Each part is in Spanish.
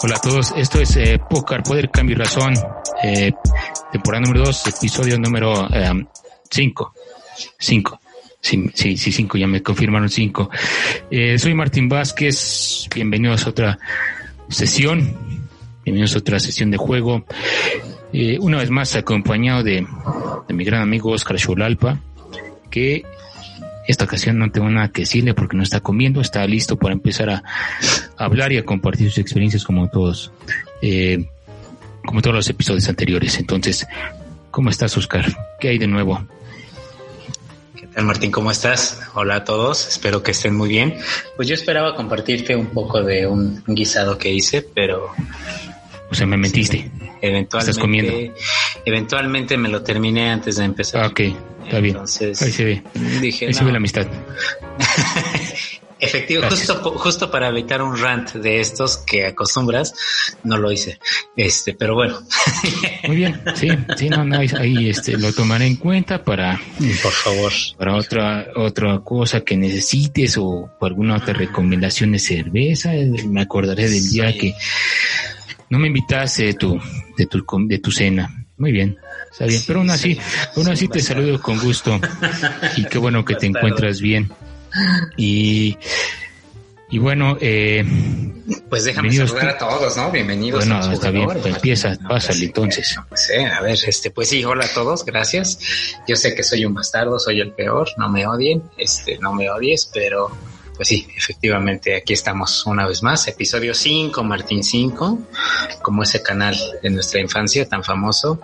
Hola a todos, esto es eh, Poder, Cambio y Razón, eh, temporada número 2, episodio número 5. Eh, 5. Sí, sí, sí, 5, ya me confirmaron 5. Eh, soy Martín Vázquez, bienvenidos a otra sesión, bienvenidos a otra sesión de juego. Eh, una vez más acompañado de, de mi gran amigo Oscar Cholalpa, que esta ocasión no tengo nada que decirle porque no está comiendo, está listo para empezar a, hablar y a compartir sus experiencias como todos, eh, como todos los episodios anteriores. Entonces, ¿cómo estás, Oscar? ¿Qué hay de nuevo? ¿Qué tal, Martín? ¿Cómo estás? Hola a todos, espero que estén muy bien. Pues yo esperaba compartirte un poco de un guisado que hice, pero... O sea, me mentiste. eventualmente, ¿Estás comiendo? Eventualmente me lo terminé antes de empezar. Ah, ok. Está bien. Entonces, Ahí se ve. Dije, Ahí se no. ve la amistad. Efectivo, Gracias. justo, justo para evitar un rant de estos que acostumbras, no lo hice. Este, pero bueno, Muy bien. Sí, sí, no, no, ahí, este, lo tomaré en cuenta para, por favor. para otra, otra cosa que necesites o alguna otra recomendación de cerveza. Me acordaré del día Sí. que no me invitaste de tu, de tu, de tu cena. Muy bien. Está bien. Pero aún así, sí. aún así Sí, te saludo con gusto. Y qué bueno que te encuentras bien. Y, y bueno, eh, Pues déjame saludar a todos, ¿no? Bienvenidos. Bueno, a está bien, pues empieza, No, pásale, pues entonces. no sé, a ver, este, pues sí, hola a todos, gracias. Yo sé que soy un bastardo, soy el peor, no me odien, este, no me odies, pero pues sí, efectivamente, aquí estamos una vez más, episodio 5, Martín 5, como ese canal de nuestra infancia tan famoso,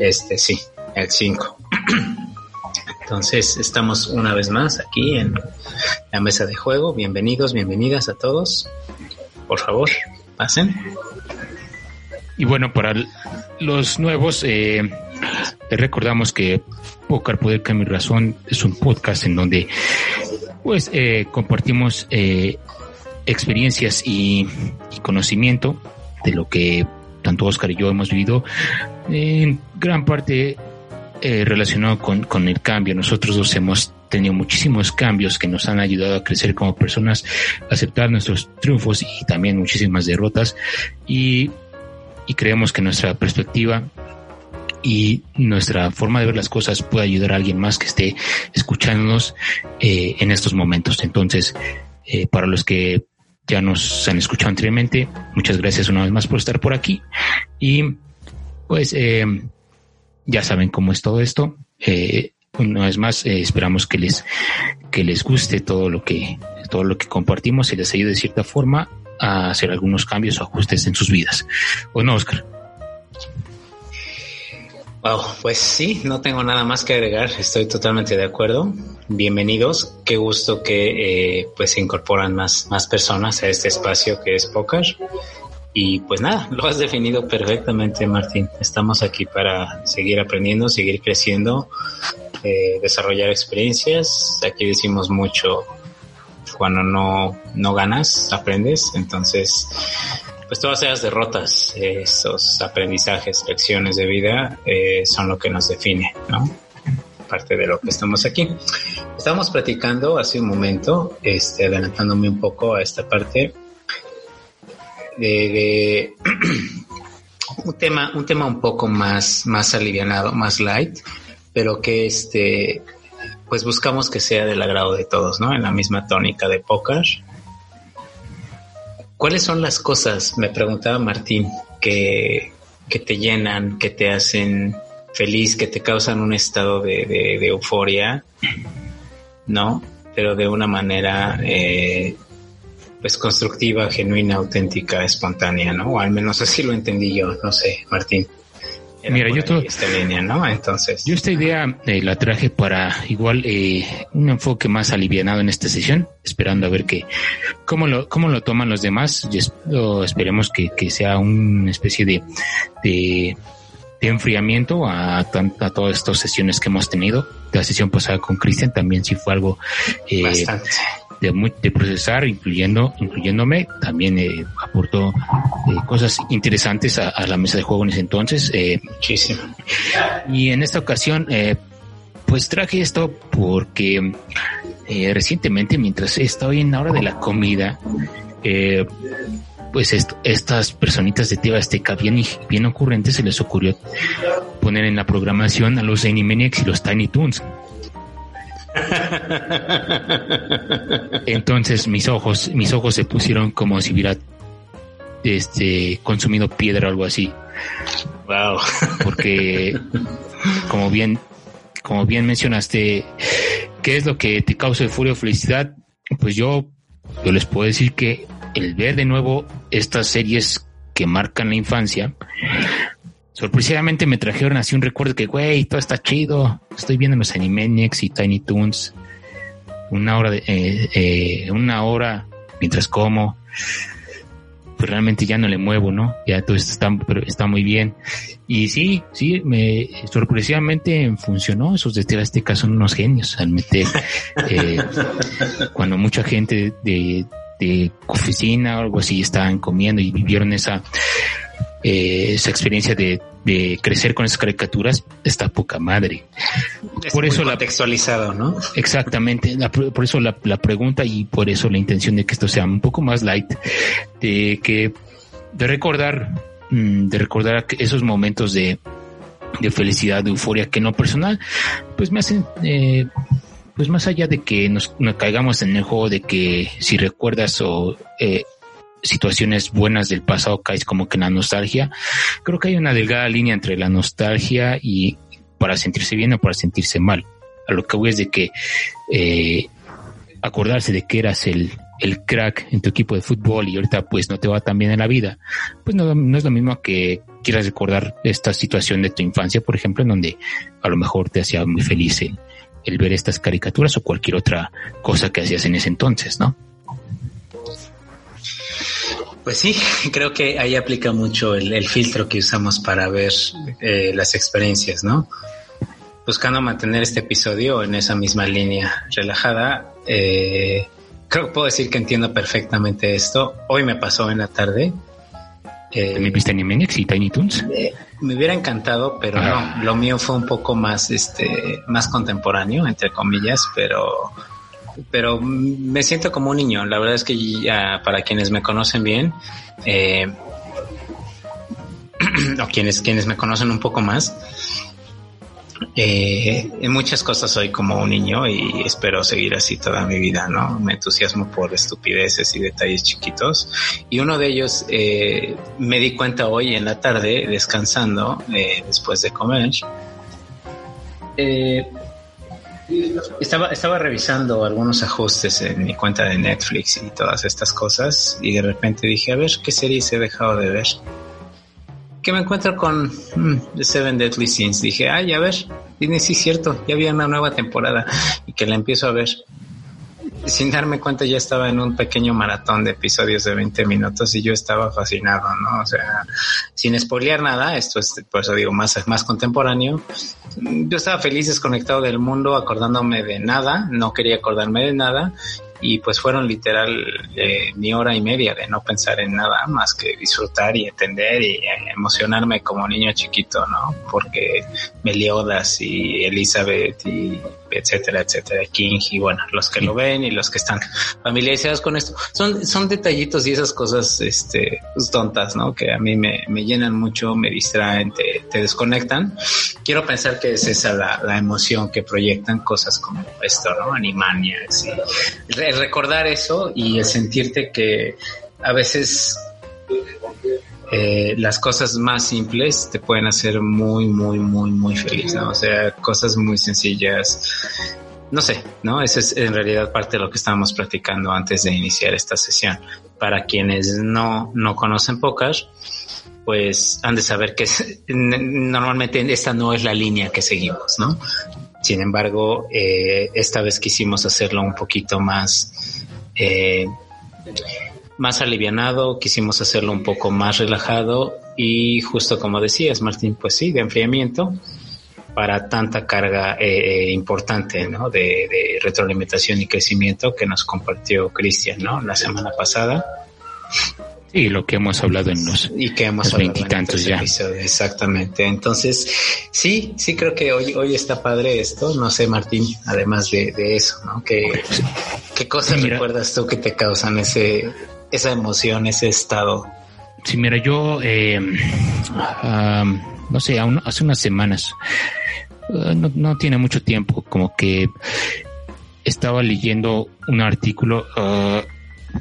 este, sí, el 5. Entonces, estamos una vez más aquí en la mesa de juego. Bienvenidos, bienvenidas a todos. Por favor, pasen. Y bueno, para los nuevos, eh, les recordamos que Poker Poder Cambio y Razón es un podcast en donde pues eh, compartimos eh, experiencias y, y conocimiento de lo que tanto Oscar y yo hemos vivido en gran parte eh, relacionado con, con el cambio. Nosotros hemos tenido muchísimos cambios que nos han ayudado a crecer como personas, aceptar nuestros triunfos y también muchísimas derrotas. Y y creemos que nuestra perspectiva y nuestra forma de ver las cosas puede ayudar a alguien más que esté escuchándonos eh, en estos momentos. Entonces, eh, para los que ya nos han escuchado anteriormente, muchas gracias una vez más por estar por aquí y pues eh, ya saben cómo es todo esto. Eh, una vez más, eh, esperamos que les que les guste todo lo que todo lo que compartimos y les ayude de cierta forma a hacer algunos cambios o ajustes en sus vidas. ¿O no, Oscar? Wow, pues sí, no tengo nada más que agregar, estoy totalmente de acuerdo. Bienvenidos, qué gusto que eh, pues se incorporan más, más personas a este espacio que es Poker. Y pues nada, lo has definido perfectamente, Martín. Estamos aquí para seguir aprendiendo, seguir creciendo, eh, desarrollar experiencias. Aquí decimos mucho, cuando no, no ganas, aprendes. Entonces, pues todas esas derrotas, eh, esos aprendizajes, lecciones de vida, eh, son lo que nos define, ¿no? Parte de lo que estamos aquí. Estábamos platicando hace un momento, este, adelantándome un poco a esta parte de, un tema, un tema un poco más, más alivianado, más light, pero que este, pues buscamos que sea del agrado de todos, ¿no? En la misma tónica de póker. ¿Cuáles son las cosas, me preguntaba Martín, que, que te llenan, que te hacen feliz, que te causan un estado de, de- de euforia, ¿no? Pero de una manera, eh, pues constructiva, genuina, auténtica, espontánea, ¿no? O al menos así lo entendí yo, no sé, Martín. Era Mira, yo to- ahí esta línea, ¿no? Entonces, Yo esta idea eh, la traje para igual eh, un enfoque más alivianado en esta sesión, esperando a ver que cómo lo cómo lo toman los demás. Y esperemos que, que sea una especie de, de, de enfriamiento a, a todas estas sesiones que hemos tenido. La sesión pasada con Cristian también sí fue algo eh, bastante. De, procesar, incluyendo, incluyéndome, también eh, aportó eh, cosas interesantes a, a la mesa de juego en ese entonces. Eh, Muchísimo. y en esta ocasión, eh, pues traje esto porque recientemente, mientras estaba en la hora de la comida, pues estas personitas de TV Azteca bien, bien ocurrentes se les ocurrió poner en la programación a los Animaniacs y los Tiny Toons. Entonces mis ojos, mis ojos se pusieron como si hubiera este consumido piedra o algo así. Wow. Porque como bien, como bien mencionaste, ¿qué es lo que te causa euforia o felicidad? Pues yo, yo les puedo decir que el ver de nuevo estas series que marcan la infancia, sorpresivamente me trajeron así un recuerdo que, güey, todo está chido. Estoy viendo los Animaniacs y Tiny Toons. Una hora, de, eh, eh, una hora mientras como. Pues realmente ya no le muevo, ¿no? Ya todo esto está, está muy bien. Y sí, sí, me sorpresivamente funcionó. Esos de son unos genios al meter. Eh, cuando mucha gente de, de oficina o algo así estaban comiendo y vivieron esa eh, esa experiencia de, crecer con esas caricaturas está poca madre. por eso la contextualizado, ¿no? Exactamente, por eso la, pregunta y por eso la intención de que esto sea un poco más light, de que de recordar, mm, de recordar esos momentos de, de felicidad, de euforia que no personal, pues me hacen eh, pues más allá de que nos, caigamos en el juego de que si recuerdas o eh, situaciones buenas del pasado caes como que en la nostalgia, creo que hay una delgada línea entre la nostalgia y para sentirse bien o para sentirse mal. A lo que voy de que eh, acordarse de que eras el, el crack en tu equipo de fútbol y ahorita pues no te va tan bien en la vida, pues no, no es lo mismo que quieras recordar esta situación de tu infancia, por ejemplo, en donde a lo mejor te hacía muy feliz el, el ver estas caricaturas o cualquier otra cosa que hacías en ese entonces, ¿no? Pues sí, creo que ahí aplica mucho el, filtro que usamos para ver eh, las experiencias, ¿no? Buscando mantener este episodio en esa misma línea relajada, eh, creo que puedo decir que entiendo perfectamente esto. Hoy me pasó en la tarde. Eh, ¿Me viste Animaniacs y Tiny Toons? Eh, me hubiera encantado, pero no. Lo mío fue un poco más, este, más contemporáneo, entre comillas, pero pero me siento como un niño. La verdad es que ya, para quienes me conocen bien, eh, o quienes, quienes me conocen un poco más, eh, en muchas cosas soy como un niño y espero seguir así toda mi vida, ¿no? Me entusiasmo por estupideces y detalles chiquitos. Y uno de ellos eh, me di cuenta hoy en la tarde, descansando, después de comer. Estaba, revisando algunos ajustes en mi cuenta de Netflix y todas estas cosas y de repente dije, a ver, ¿qué series he dejado de ver? Que me encuentro con mm, The Seven Deadly Sins. Dije, ay, a ver, si es cierto, ya había una nueva temporada y que la empiezo a ver sin darme cuenta ya estaba en un pequeño maratón de episodios de 20 minutos y yo estaba fascinado, ¿no? O sea, sin espolear nada, esto es, por eso digo, más, más contemporáneo. Yo estaba feliz desconectado del mundo, acordándome de nada, no quería acordarme de nada y pues fueron literal eh, mi hora y media de no pensar en nada más que disfrutar y entender y eh, emocionarme como niño chiquito, ¿no? Porque Meliodas y Elizabeth y etcétera, etcétera, King y bueno, los que lo ven y los que están familiarizados con esto, son, son detallitos y esas cosas, este, pues, tontas, ¿no? Que a mí me, me llenan mucho, me distraen, te, te desconectan. Quiero pensar que es esa la, la emoción que proyectan cosas como esto, ¿no? Animania, sí recordar eso y el sentirte que a veces eh, las cosas más simples te pueden hacer muy, muy, muy, muy feliz, ¿no? O sea, cosas muy sencillas. No sé, ¿no? Esa es en realidad parte de lo que estábamos platicando antes de iniciar esta sesión. Para quienes no, no conocen pocas, pues han de saber que normalmente esta no es la línea que seguimos, ¿no? Sin embargo, eh, esta vez quisimos hacerlo un poquito más, eh, más alivianado, quisimos hacerlo un poco más relajado y justo como decías, Martín, pues sí, de enfriamiento para tanta carga eh, importante ¿no? de, de, retroalimentación y crecimiento que nos compartió Cristian ¿no? la semana pasada. Y lo que hemos hablado en los y que hemos veintitantos ya. Exactamente. Entonces, sí, sí creo que hoy, hoy está padre esto. No sé, Martín, además de, eso, ¿no? ¿Qué, qué cosas recuerdas tú que te causan ese, esa emoción, ese estado? Sí, mira, yo, eh, no sé, hace unas semanas, eh, no, tiene mucho tiempo, como que estaba leyendo un artículo, uh,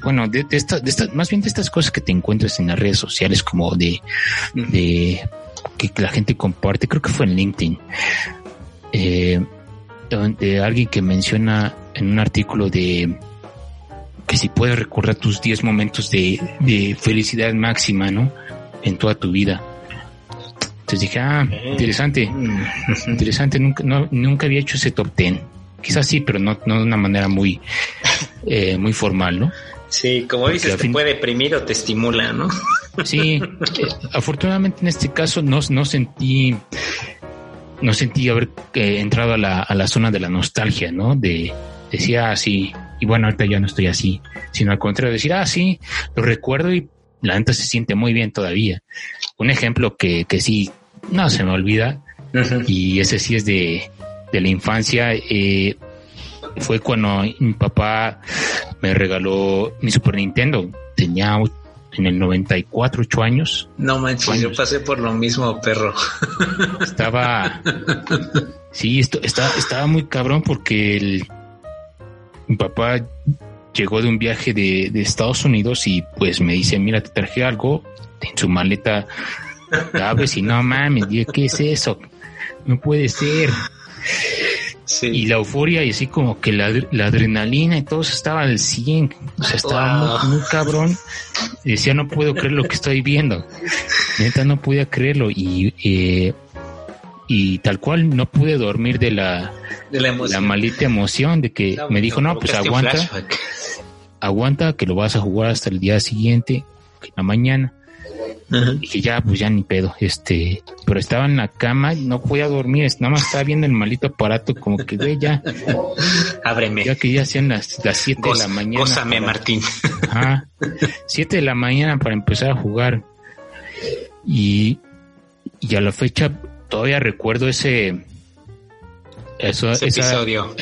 bueno, de, de, esta, de esta, más bien de estas cosas que te encuentras en las redes sociales, como de, de que la gente comparte, creo que fue en LinkedIn, eh, de alguien que menciona en un artículo de que si puedes recordar tus 10 momentos de, de, felicidad máxima, ¿no? En toda tu vida. Entonces dije, ah, interesante, interesante, nunca, no, nunca había hecho ese top 10. Quizás sí, pero no, no de una manera muy, eh, muy formal, ¿no? Sí, como dices, te puede deprimir o te estimula, ¿no? Sí, eh, afortunadamente en este caso no, no sentí, no sentí haber eh, entrado a la, a la zona de la nostalgia, ¿no? De, decía así, y bueno, ahorita ya no estoy así, sino al contrario, decir, ah, sí, lo recuerdo y la neta se siente muy bien todavía. Un ejemplo que, que sí, no se me olvida, y ese sí es de, de la infancia, eh, fue cuando mi papá me regaló mi Super Nintendo. Tenía en el 94, 8 años. No manches, yo pasé por lo mismo, perro. Estaba. Sí, esto, estaba, estaba muy cabrón porque el, mi papá llegó de un viaje de, de, Estados Unidos y pues me dice, mira, te traje algo en su maleta. Abres y no mames, ¿qué es eso? No puede ser. Y la euforia y así como que la, adrenalina y todo eso estaba al 100. O sea, estaba muy, cabrón. Y decía, no puedo creer lo que estoy viendo. Neta, no podía creerlo. Y, eh, y tal cual no pude dormir de la, de la, la malita emoción de que me dijo, no, pues aguanta. Aguanta que lo vas a jugar hasta el día siguiente, en la mañana. Y que ya, pues ya ni pedo, este, pero estaba en la cama y no podía dormir, nada más estaba viendo el malito aparato, como que, güey, ya. Ábreme. Ya que ya hacían las, las siete de la mañana. Gózame, Martín. Ajá. Siete de la mañana para empezar a jugar. Y, y a la fecha todavía recuerdo ese, eso, ese episodio.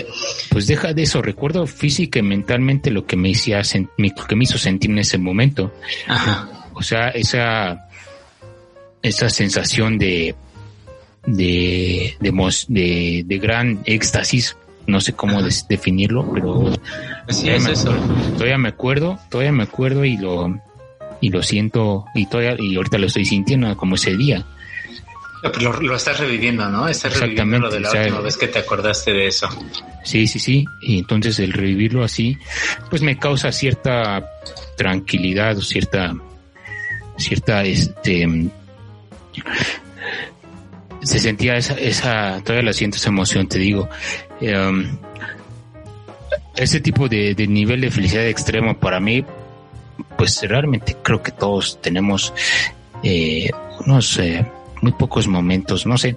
Pues deja de eso, recuerdo física y mentalmente lo que me hacía, lo que me hizo sentir en ese momento. Ajá. O sea, esa, esa sensación de, de, de, de, gran éxtasis, no sé cómo definirlo, pero todavía, me todavía, me acuerdo, todavía me acuerdo y lo, y lo siento, y todavía, y ahorita lo estoy sintiendo como ese día. Lo, lo, estás reviviendo, ¿no? Estás reviviendo lo de la última vez que te acordaste de eso. Sí, sí, sí. Y entonces el revivirlo así, pues me causa cierta tranquilidad o cierta cierta, este, se sentía esa, esa, todavía la siento esa emoción, te digo. Um, ese tipo de, nivel de felicidad extremo para mí, pues realmente creo que todos tenemos eh, unos eh, muy pocos momentos, no sé.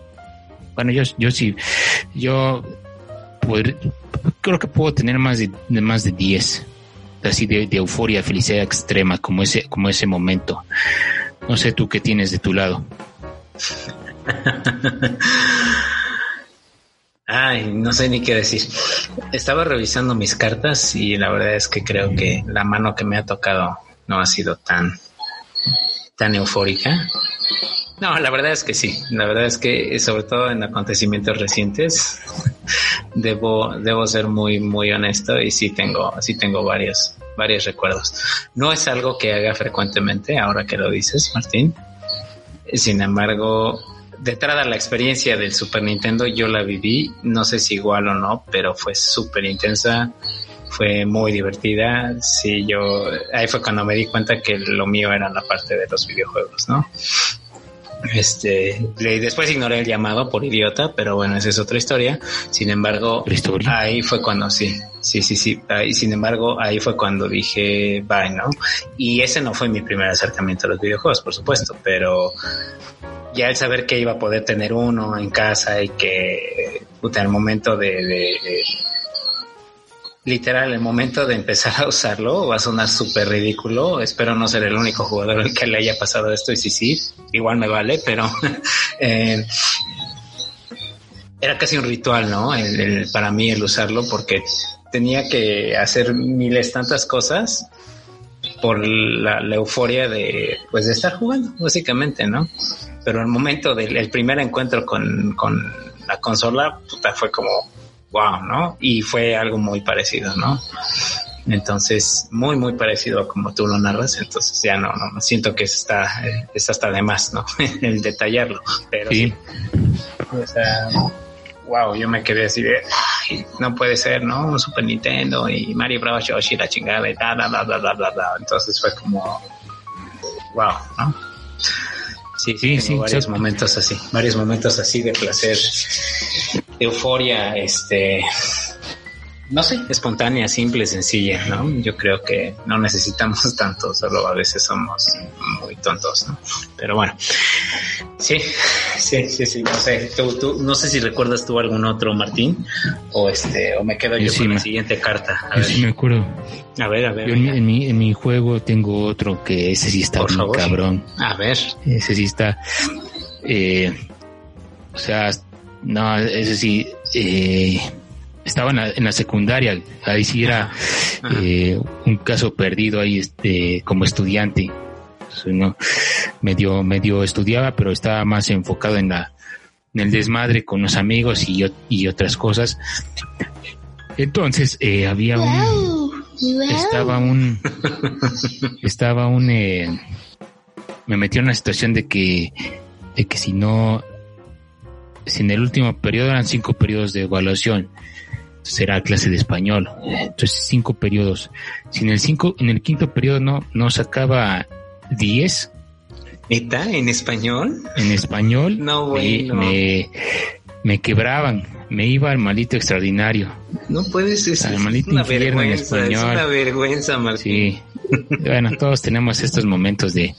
Bueno, yo, yo sí, yo creo que puedo tener más de, de más de 10 así de, euforia, felicidad extrema, como ese, como ese momento. No sé tú qué tienes de tu lado. Ay, no sé ni qué decir. Estaba revisando mis cartas y la verdad es que creo que la mano que me ha tocado no ha sido tan, tan eufórica. No, la verdad es que sí. La verdad es que, sobre todo en acontecimientos recientes, debo, debo ser muy, muy honesto y sí tengo, sí tengo varios, varios recuerdos. No es algo que haga frecuentemente, ahora que lo dices, Martín. Sin embargo, de la experiencia del Super Nintendo yo la viví, no sé si igual o no, pero fue súper intensa, fue muy divertida. Sí, yo, ahí fue cuando me di cuenta que lo mío era la parte de los videojuegos, ¿no? Este, después ignoré el llamado por idiota, pero bueno, esa es otra historia. Sin embargo, ahí fue cuando sí, sí, sí, sí. Ahí, sin embargo, ahí fue cuando dije, bye, ¿no? Y ese no fue mi primer acercamiento a los videojuegos, por supuesto, pero ya el saber que iba a poder tener uno en casa y que, en el momento de literal, el momento de empezar a usarlo va a sonar súper ridículo. Espero no ser el único jugador al que le haya pasado esto y sí, sí, igual me vale, pero eh, era casi un ritual, ¿no? para mí el usarlo porque tenía que hacer miles tantas cosas por la, euforia de, pues, de estar jugando, básicamente, ¿no? Pero el momento del primer encuentro con, con la consola, puta, fue como, wow, ¿no? Y fue algo muy parecido, ¿no? Entonces, muy, muy parecido a como tú lo narras. Entonces, ya no, no, siento que está, es hasta de más, ¿no? El detallarlo. Pero sí. O sea, wow, yo me quedé así de, no puede ser, ¿no? Un Super Nintendo y Mario Bros. Yoshi, la chingada y bla, bla. Entonces fue como, wow, ¿no? Sí, sí, sí. Varios momentos así, varios momentos así de placer, euforia, este, no sé, espontánea, simple, sencilla, ¿no? Yo creo que no necesitamos tanto, solo a veces somos muy tontos, ¿no? Pero bueno, sí, sí, sí, sí, no sé, tú, tú, no sé si recuerdas tú algún otro, Martín, o este, o me quedo yo, con la siguiente carta. A sí me acuerdo. A ver, a ver. en, mi, en mi juego tengo otro que ese sí está muy cabrón. A ver. Ese sí está, eh, o sea, no, ese sí, eh, estaba en la, secundaria, ahí sí era eh, un caso perdido ahí este como estudiante. No, medio, medio estudiaba, pero estaba más enfocado en la en el desmadre con los amigos y, y otras cosas. Entonces eh, había un estaba un estaba un eh, me metió en una situación de que de que si no si en el último periodo eran cinco periodos de evaluación será clase de español. Entonces, cinco periodos. Si en el cinco, en el quinto periodo no, no sacaba diez. ¿Neta? ¿En español? En español. No, bueno. Me, me, quebraban. Me iba al malito extraordinario. No puedes ser. Al malito una infierno en español. Es una vergüenza, Martín. Sí. bueno, todos tenemos estos momentos de,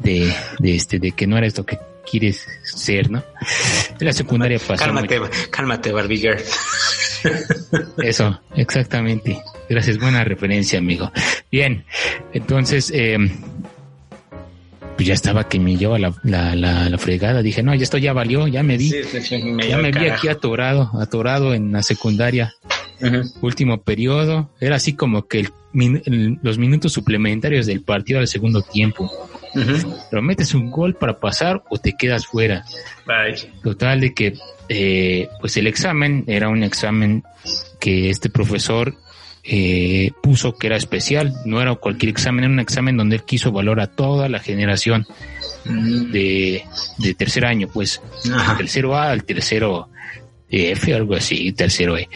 de, de este, de que no eres lo que quieres ser, ¿no? En la secundaria pasó. Cálmate, cálmate, Barbie Girl. Eso, exactamente. Gracias, buena referencia, amigo. Bien, entonces, eh, pues ya estaba que me lleva la, la, la, fregada. Dije, no, ya esto ya valió, ya me vi. ya me vi aquí atorado, atorado en la secundaria. Último periodo. Era así como que los minutos suplementarios del partido del segundo tiempo. Pero metes un gol para pasar o te quedas fuera. Total de que eh, pues el examen era un examen que este profesor eh, puso que era especial, no era cualquier examen, era un examen donde él quiso valorar a toda la generación mm. de, tercer año, pues, tercero A al tercero F, algo así, tercero E.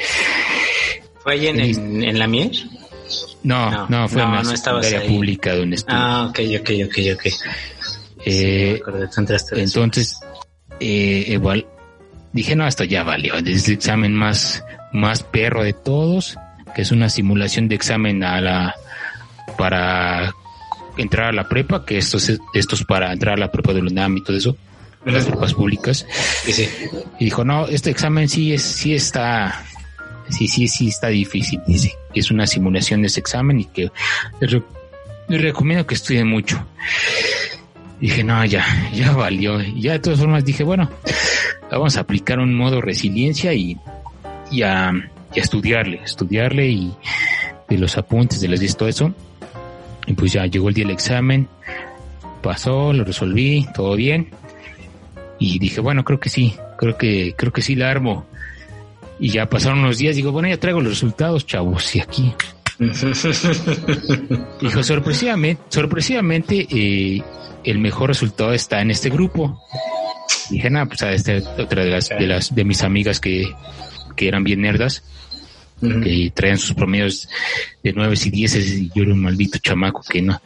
¿Fue ahí en, la Mier? No, no, fue en la no pública donde estuve. Ah, ok, ok, ok, ok. Eh, entonces, eh, igual, dije, no, esto ya valió, es el examen más, más perro de todos, que es una simulación de examen a la, para entrar a la prepa, que esto es, esto es para entrar a la prepa de UNAM y todo eso, las prepas públicas. Y dijo, no, este examen sí es, sí está, sí, sí, sí está difícil, dice, que es una simulación de ese examen y que les, recomiendo que estudien mucho. Dije, no, ya, ya valió. Y ya de todas formas dije, bueno, vamos a aplicar un modo resiliencia y, y, a, estudiarle, estudiarle y de los apuntes, de las y todo eso. Y pues ya llegó el día del examen, pasó, lo resolví, todo bien. Y dije, bueno, creo que sí, creo que, creo que sí la armo. Y ya pasaron unos días, digo, bueno, ya traigo los resultados, chavos, y aquí. Dijo, sorpresivamente, sorpresivamente, eh, el mejor resultado está en este grupo. Dije, nada, pues a esta otra de las, de las, de mis amigas que, que eran bien nerdas, que traían sus promedios de nueve y dieces, y yo era un maldito chamaco que no,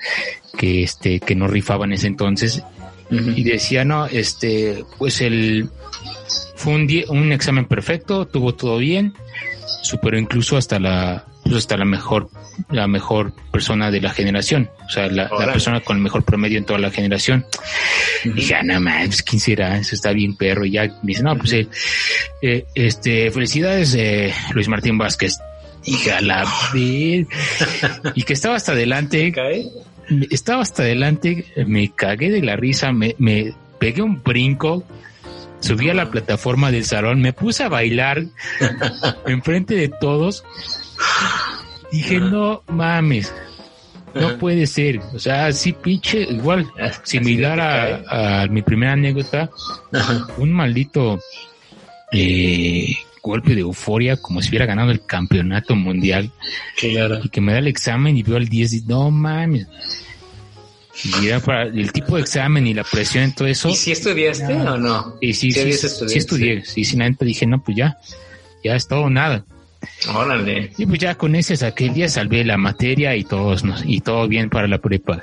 que este, que no rifaba en ese entonces. Y decía, no, este, pues el, fue un, un examen perfecto, tuvo todo bien, superó incluso hasta la, pues hasta la mejor, la mejor persona de la generación, o sea, la, persona con el mejor promedio en toda la generación. Y dije, ah, no más, ¿quién será? Eso está bien perro. Y ya me dice, no, pues, eh, eh, este, felicidades, eh, Luis Martín Vázquez. Dije, a la y que estaba hasta adelante. Estaba hasta adelante, me cagué de la risa, me, me pegué un brinco, subí a la plataforma del salón, me puse a bailar enfrente de todos Dije, no mames. no puede ser. O sea, sí, pinche, igual, similar a, mi primera anécdota, un maldito eh, golpe de euforia, como si hubiera ganado el campeonato mundial. Claro. Y que me da el examen y veo al 10 y no mames. Y era para el tipo de examen y la presión y todo eso. ¿Y si estudiaste o no? Y sí, sí, sí, estudié. Sí, nada dije, no, pues ya, ya es todo nada. Órale. Y pues ya con ese aquel día salvé la materia y todos y todo bien para la prepa.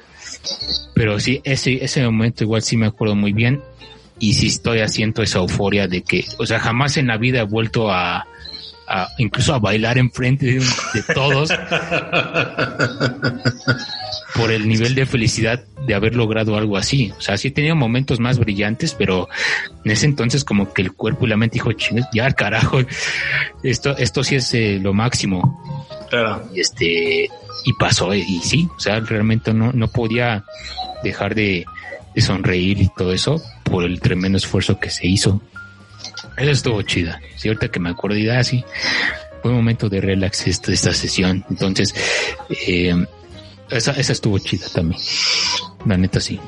Pero sí, ese, ese momento igual sí me acuerdo muy bien y sí estoy haciendo esa euforia de que, o sea, jamás en la vida he vuelto a, incluso a bailar enfrente de, de todos por el nivel de felicidad de haber logrado algo así. O sea, sí he tenido momentos más brillantes, pero en ese entonces como que el cuerpo y la mente dijo, ya carajo, esto, esto sí es eh, lo máximo. Claro. Y este, y pasó, y sí, o sea, realmente no, no podía dejar de, sonreír y todo eso por el tremendo esfuerzo que se hizo. Eso estuvo chida. Sí, ahorita que me acuerdo, y así, ah, fue un momento de relax esta, esta sesión. Entonces, eh, esa, esa estuvo chida también. La neta sí.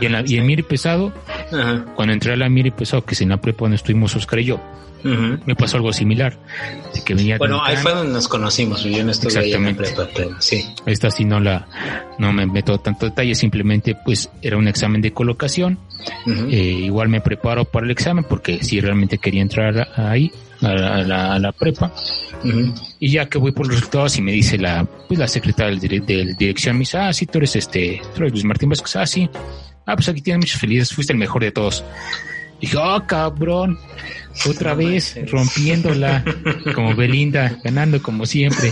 Y, en la, y en Miri Pesado, cuando entré a la Miri Pesado, que en la prepa donde estuvimos Oscar y yo, me pasó algo similar. que venía bueno, ahí fue donde nos conocimos, yo no estuve ahí en la prepa, pero sí. Esta sí no la, no me meto tanto detalle, simplemente pues era un examen de colocación. eh, igual me preparo para el examen porque si realmente quería entrar ahí, a la, a la prepa. Y ya que voy por los resultados y me dice la, pues la secretaria del, del dirección, me dice, ah, sí, tú eres este, tú eres Luis Martín Vázquez, ah, sí. Ah, pues aquí tienes muchas felicidades, fuiste el mejor de todos. Y dije, oh, cabrón, otra vez rompiéndola, como Belinda, ganando como siempre.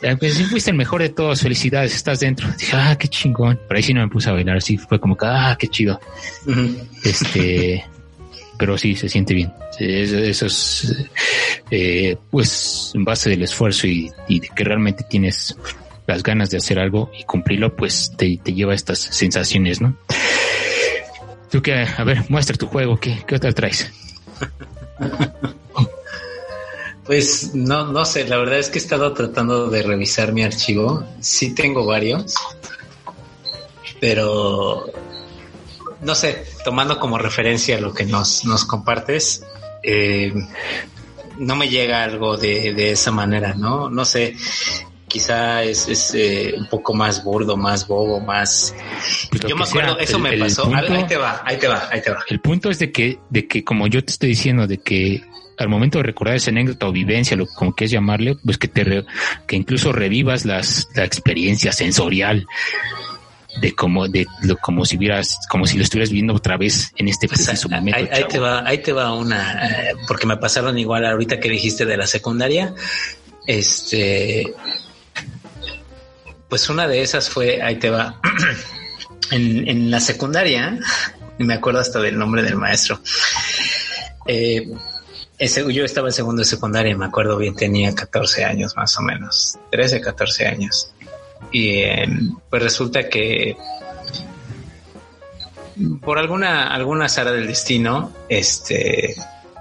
pues sí, fuiste el mejor de todos, felicidades, estás dentro. Dije, ah, qué chingón. Pero ahí sí no me puse a bailar, así fue como que, ah, qué chido. Este, pero sí, se siente bien. Eso es, eh, pues, en base del esfuerzo y, y, que realmente tienes las ganas de hacer algo y cumplirlo, pues te, te lleva a estas sensaciones, ¿no? Tú que, a ver, muestra tu juego, ¿qué, qué otra traes? Pues no, no sé, la verdad es que he estado tratando de revisar mi archivo. Sí tengo varios, pero no sé, tomando como referencia lo que nos, nos compartes, eh, no me llega algo de, de, esa manera, ¿no? No sé, quizá es, es eh, un poco más burdo, más bobo, más... Pues yo me acuerdo, eso me pasó, ahí te va, ahí te va, ahí te va. El punto es de que, de que como yo te estoy diciendo, de que al momento de recordar esa anécdota o vivencia, lo como quieres llamarle, pues que te que incluso revivas las, la experiencia sensorial de como de lo, como si vieras como si lo estuvieras viendo otra vez en este preciso momento. Ahí, te va, ahí te va una eh, porque me pasaron igual ahorita que dijiste de la secundaria. Este pues una de esas fue, ahí te va. en, en la secundaria, me acuerdo hasta del nombre del maestro. Eh, ese, yo estaba en segundo de secundaria, me acuerdo bien, tenía 14 años más o menos, 13, 14 años. Y em, pues resulta que por alguna, alguna del destino, este,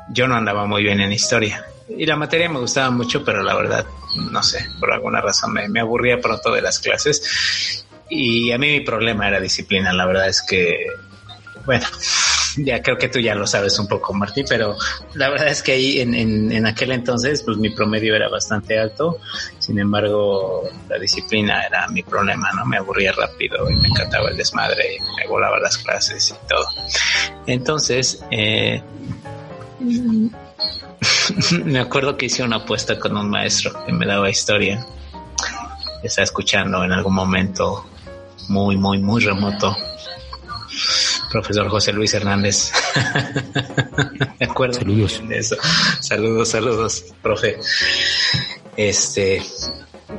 yo no andaba muy bien en historia. Y la materia me gustaba mucho, pero la verdad, no sé, por alguna razón me, me aburría pronto de las clases. Y a mí mi problema era disciplina. La verdad es que, bueno, ya creo que tú ya lo sabes un poco, Martí, pero la verdad es que ahí en, en, aquel entonces, pues mi promedio era bastante alto. Sin embargo, la disciplina era mi problema, ¿no? Me aburría rápido y me encantaba el desmadre y me volaba las clases y todo. Entonces, eh, me acuerdo que hice una apuesta con un maestro que me daba historia. Estaba escuchando en algún momento muy, muy, muy remoto profesor José Luis Hernández. Me acuerdo saludos. de eso. Saludos, saludos, profe. Este,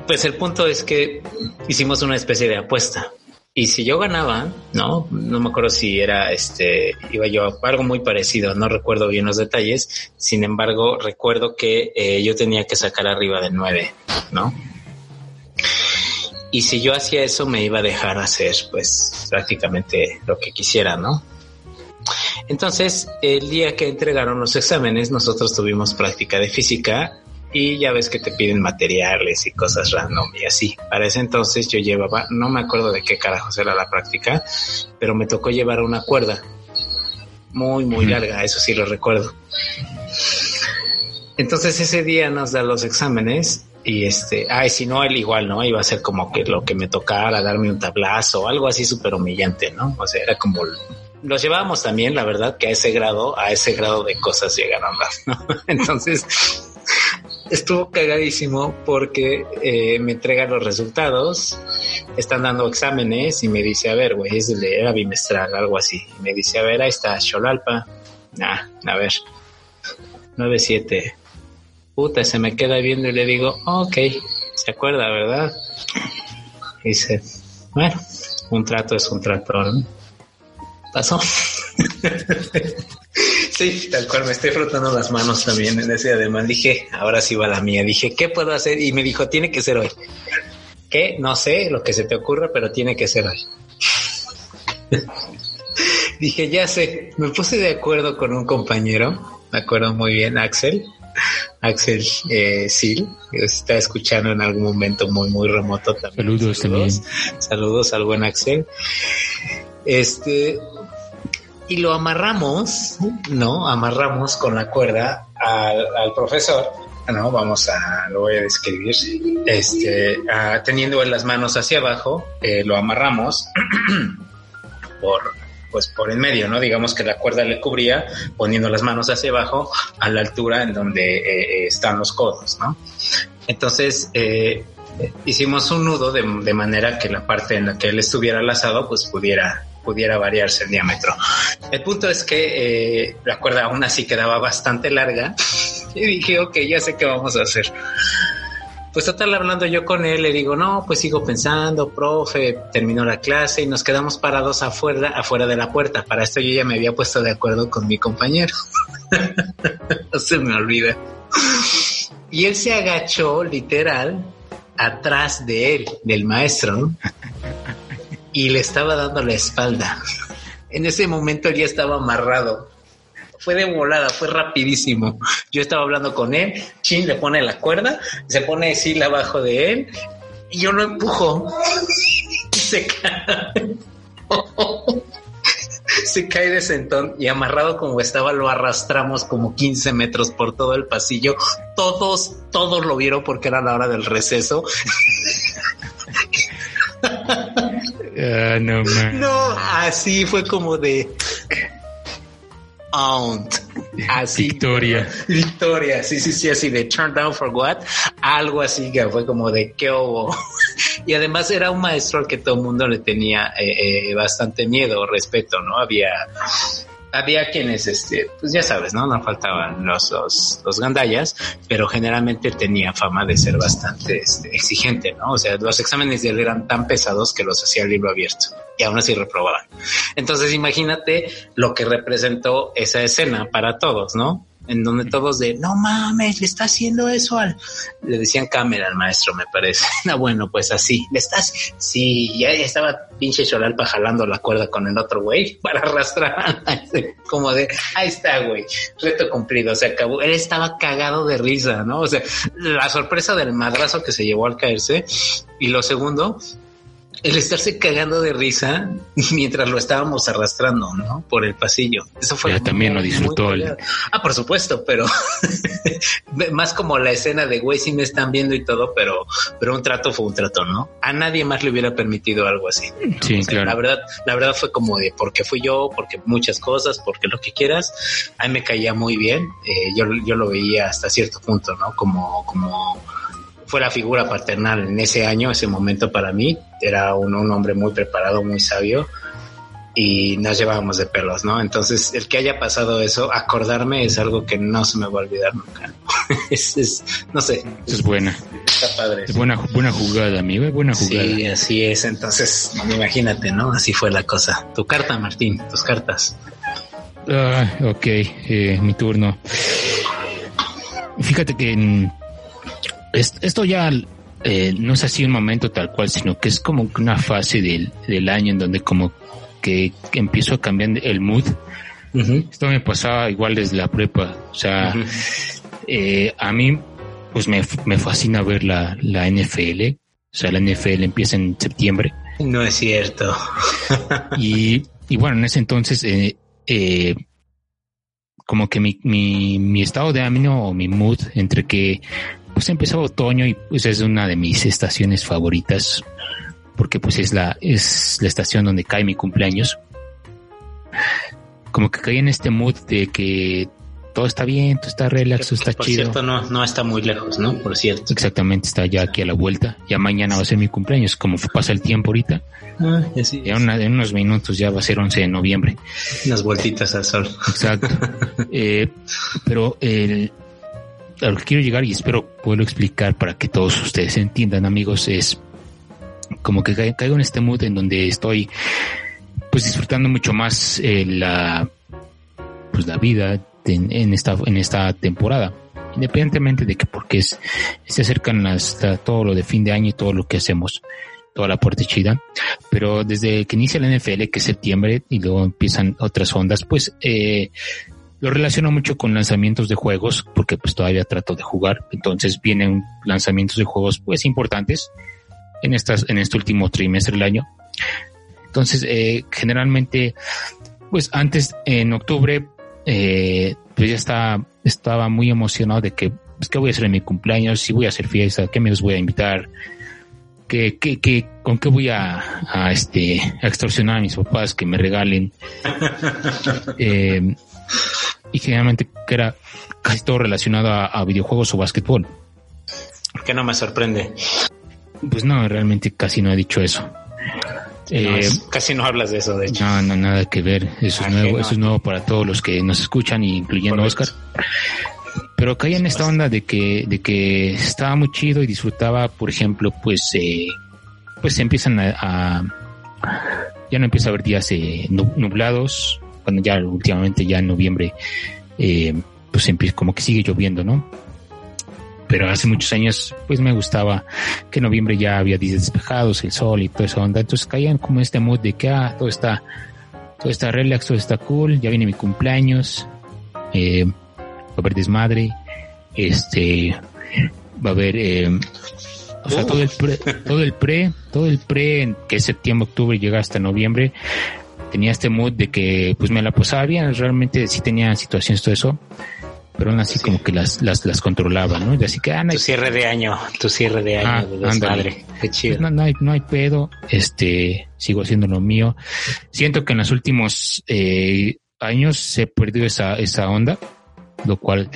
pues el punto es que hicimos una especie de apuesta. Y si yo ganaba, no, no me acuerdo si era este, iba yo a algo muy parecido, no recuerdo bien los detalles. Sin embargo, recuerdo que eh, yo tenía que sacar arriba de nueve, ¿no? Y si yo hacía eso, me iba a dejar hacer, pues, prácticamente lo que quisiera, ¿no? Entonces, el día que entregaron los exámenes, nosotros tuvimos práctica de física y ya ves que te piden materiales y cosas random y así. Para ese entonces yo llevaba, no me acuerdo de qué carajos era la práctica, pero me tocó llevar una cuerda muy, muy larga, eso sí lo recuerdo. Entonces ese día nos da los exámenes y este, ay, si no, él igual, ¿no? Iba a ser como que lo que me tocara, darme un tablazo, algo así súper humillante, ¿no? O sea, era como, los llevábamos también, la verdad, que a ese grado, a ese grado de cosas llegaron más, ¿no? Entonces, estuvo cagadísimo porque eh, me entregan los resultados, están dando exámenes y me dice, a ver, güey, es de era bimestral, algo así. Y me dice, a ver, ahí está, Xolalpa. Ah, a ver, 9-7 puta, se me queda viendo y le digo, ok, se acuerda, ¿verdad? dice, bueno, un trato es un trato. Pasó. sí, tal cual, me estoy frotando las manos también en ese además. Dije, ahora sí va la mía. Dije, ¿qué puedo hacer? Y me dijo, tiene que ser hoy. ¿Qué? No sé lo que se te ocurra, pero tiene que ser hoy. Dije, ya sé, me puse de acuerdo con un compañero, me acuerdo muy bien, Axel, Axel eh, Sil, que está escuchando en algún momento muy, muy remoto también. Saludos, también. Saludos al buen Axel. Este, y lo amarramos, ¿no? Amarramos con la cuerda al, profesor. No, vamos a, lo voy a describir. Este, teniendo las manos hacia abajo, eh, lo amarramos por pues por en medio, ¿no? Digamos que la cuerda le cubría poniendo las manos hacia abajo a la altura en donde eh, eh, están los codos, ¿no? Entonces, hicimos un nudo de, manera que la parte en la que él estuviera lazado pues pudiera pudiera variarse el diámetro. El punto es que la cuerda aún así quedaba bastante larga y dije, ok, ya sé qué vamos a hacer. Pues total, hablando yo con él, le digo, no, pues sigo pensando, profe, terminó la clase y nos quedamos parados afuera, afuera de la puerta. Para esto yo ya me había puesto de acuerdo con mi compañero. no se me olvida. Y él se agachó literal atrás de él, del maestro, y le estaba dando la espalda. En ese momento ya estaba amarrado fue de volada, fue rapidísimo. Yo estaba hablando con él, Chin le pone la cuerda, se pone Sil abajo de él y yo lo empujo. Se cae. se cae de sentón y amarrado como estaba lo arrastramos como 15 metros por todo el pasillo. Todos, todos lo vieron porque era la hora del receso. Ah, no, no, así fue como de Así. Victoria. Victoria, sí, sí, sí, así de turn down for what. Algo así que fue como de qué hubo. y además era un maestro al que todo el mundo le tenía eh, eh, bastante miedo, respeto, ¿no? Había había quienes, este, pues ya sabes, ¿no? No faltaban los, los, los gandallas, pero generalmente tenía fama de ser bastante este, exigente, ¿no? O sea, los exámenes de él eran tan pesados que los hacía el libro abierto y aún así reprobaban. Entonces imagínate lo que representó esa escena para todos, ¿no? en donde todos de, no mames, le está haciendo eso al... Le decían cámara al maestro, me parece. No, bueno, pues así, le estás... Sí, ya estaba pinche Cholalpa jalando la cuerda con el otro güey para arrastrar. Como de, ahí está, güey, reto cumplido, se acabó. Él estaba cagado de risa, ¿no? O sea, la sorpresa del madrazo que se llevó al caerse. Y lo segundo, el estarse cagando de risa mientras lo estábamos arrastrando, ¿no? Por el pasillo. Eso fue. También lo disfrutó. Ah, por supuesto, pero más como la escena de güey, sí me están viendo y todo, pero, pero un trato fue un trato, ¿no? A nadie más le hubiera permitido algo así. Sí, claro. La verdad, la verdad fue como de porque fui yo, porque muchas cosas, porque lo que quieras. A mí me caía muy bien. Eh, yo, yo lo veía hasta cierto punto, ¿no? Como, como fue la figura paternal en ese año, ese momento para mí. Era un, hombre muy preparado, muy sabio y nos llevábamos de pelos, ¿no? Entonces, el que haya pasado eso, acordarme es algo que no se me va a olvidar nunca. es, no sé. Es buena. Está padre. Es buena, buena jugada, amigo, buena jugada. Sí, así es. Entonces, imagínate, ¿no? Así fue la cosa. Tu carta, Martín, tus cartas. Ah, ok, eh, mi turno. Fíjate que en esto ya eh, no es así un momento tal cual, sino que es como una fase del, del año en donde como que, empiezo a cambiar el mood. Esto me pasaba igual desde la prepa. O sea, eh, a mí pues me, me fascina ver la, la NFL. O sea, la NFL empieza en septiembre. No es cierto. y, y bueno, en ese entonces, eh, eh, como que mi, mi, mi estado de ánimo o mi mood entre que pues empezó otoño y pues es una de mis estaciones favoritas porque pues es la, es la estación donde cae mi cumpleaños. Como que caí en este mood de que todo está bien, todo está relax, todo está por chido. cierto, no, no está muy lejos, ¿no? Por cierto. Exactamente, está ya aquí a la vuelta. Ya mañana va a ser mi cumpleaños, como pasa el tiempo ahorita. Ah. Ya una- en unos minutos ya va a ser 11 de noviembre. Unas vueltitas al sol. Exacto. Eh, pero el, a lo que quiero llegar y espero poderlo explicar para que todos ustedes entiendan, amigos, es como que ca- caigo en este mood en donde estoy pues disfrutando mucho más eh, la pues la vida en, en esta en esta temporada. Independientemente de que porque es se acercan las la- todo lo de fin de año y todo lo que hacemos toda la parte chida pero desde que inicia la NFL que es septiembre y luego empiezan otras ondas pues eh, lo relaciono mucho con lanzamientos de juegos porque pues todavía trato de jugar. Entonces vienen lanzamientos de juegos pues importantes en estas en este último trimestre del año. Entonces eh, generalmente pues antes en octubre eh, pues ya está, estaba muy emocionado de que pues, qué voy a hacer en mi cumpleaños si voy a hacer fiesta qué me los voy a invitar que, que, que con qué voy a, a, este a extorsionar a mis papás que me regalen eh, y generalmente que era casi todo relacionado a, a videojuegos o básquetbol. Que no me sorprende. Pues no, realmente casi no he dicho eso. No, Eh, es- casi no hablas de eso, de hecho. no, no, nada que ver. Eso es nuevo, eso es nuevo para todos los que nos escuchan, incluyendo Correcto. Oscar. Pero caí en esta onda de que, de que estaba muy chido y disfrutaba, por ejemplo, pues, eh, pues empiezan a, a- ya no empieza a haber días eh, nu- nublados, cuando ya últimamente ya en noviembre, eh, pues como que sigue lloviendo, ¿no? Pero hace muchos años, pues me gustaba que en noviembre ya había días despejados, el sol y toda esa onda. Entonces caían como este mood de que, ah, todo está, todo está relax, todo está cool, ya viene mi cumpleaños, eh, va a haber desmadre, este, va a haber, eh, o sea, Uh. todo el pre, todo el pre, todo el pre, que es septiembre, octubre, llega hasta noviembre, tenía este mood de que, pues me la pasaba bien, realmente sí tenía situaciones, todo eso, pero aún así Sí. como que las, las, las controlaba, ¿no? Y así que, ah, no hay Tu cierre de año, tu cierre de año Ah, de ándale. Qué chido. pues no, no hay, no hay pedo, este, sigo haciendo lo mío. Siento que en los últimos eh, años se perdió esa, esa onda, lo cual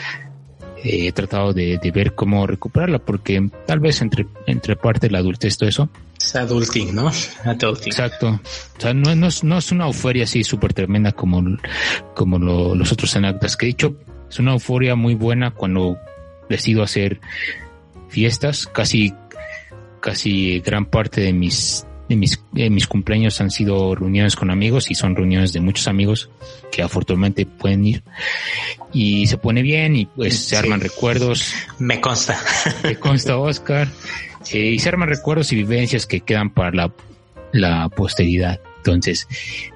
he tratado de, de ver cómo recuperarla, porque tal vez entre, entre parte de la adultez, todo eso. Es adulting, ¿no? Adulting. Exacto. O sea, no, no, es, no es una euforia así súper tremenda como, como lo- los otros anécdotas que he dicho. Es una euforia muy buena cuando decido hacer fiestas. Casi, casi gran parte de mis, de mis, de mis cumpleaños han sido reuniones con amigos y son reuniones de muchos amigos que afortunadamente pueden ir y se pone bien y pues se Sí. arman recuerdos. Me consta. Te consta Oscar. Eh, y se arman recuerdos y vivencias que quedan para la, la posteridad. Entonces,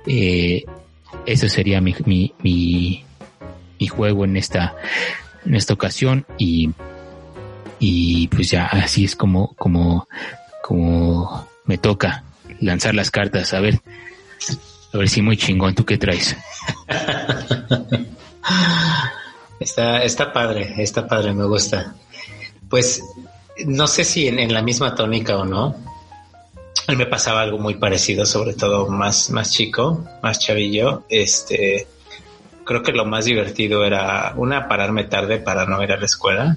eh, ese sería mi, mi, mi, mi juego en esta, en esta ocasión y, y pues ya así es como, como, como me toca lanzar las cartas. A ver, a ver si muy chingón. ¿Tú qué traes? Está, está padre, está padre, me gusta. Pues no sé si en, en la misma tónica o no. A mí me pasaba algo muy parecido, sobre todo más, más chico, más chavillo. Este, creo que lo más divertido era una pararme tarde para no ir a la escuela,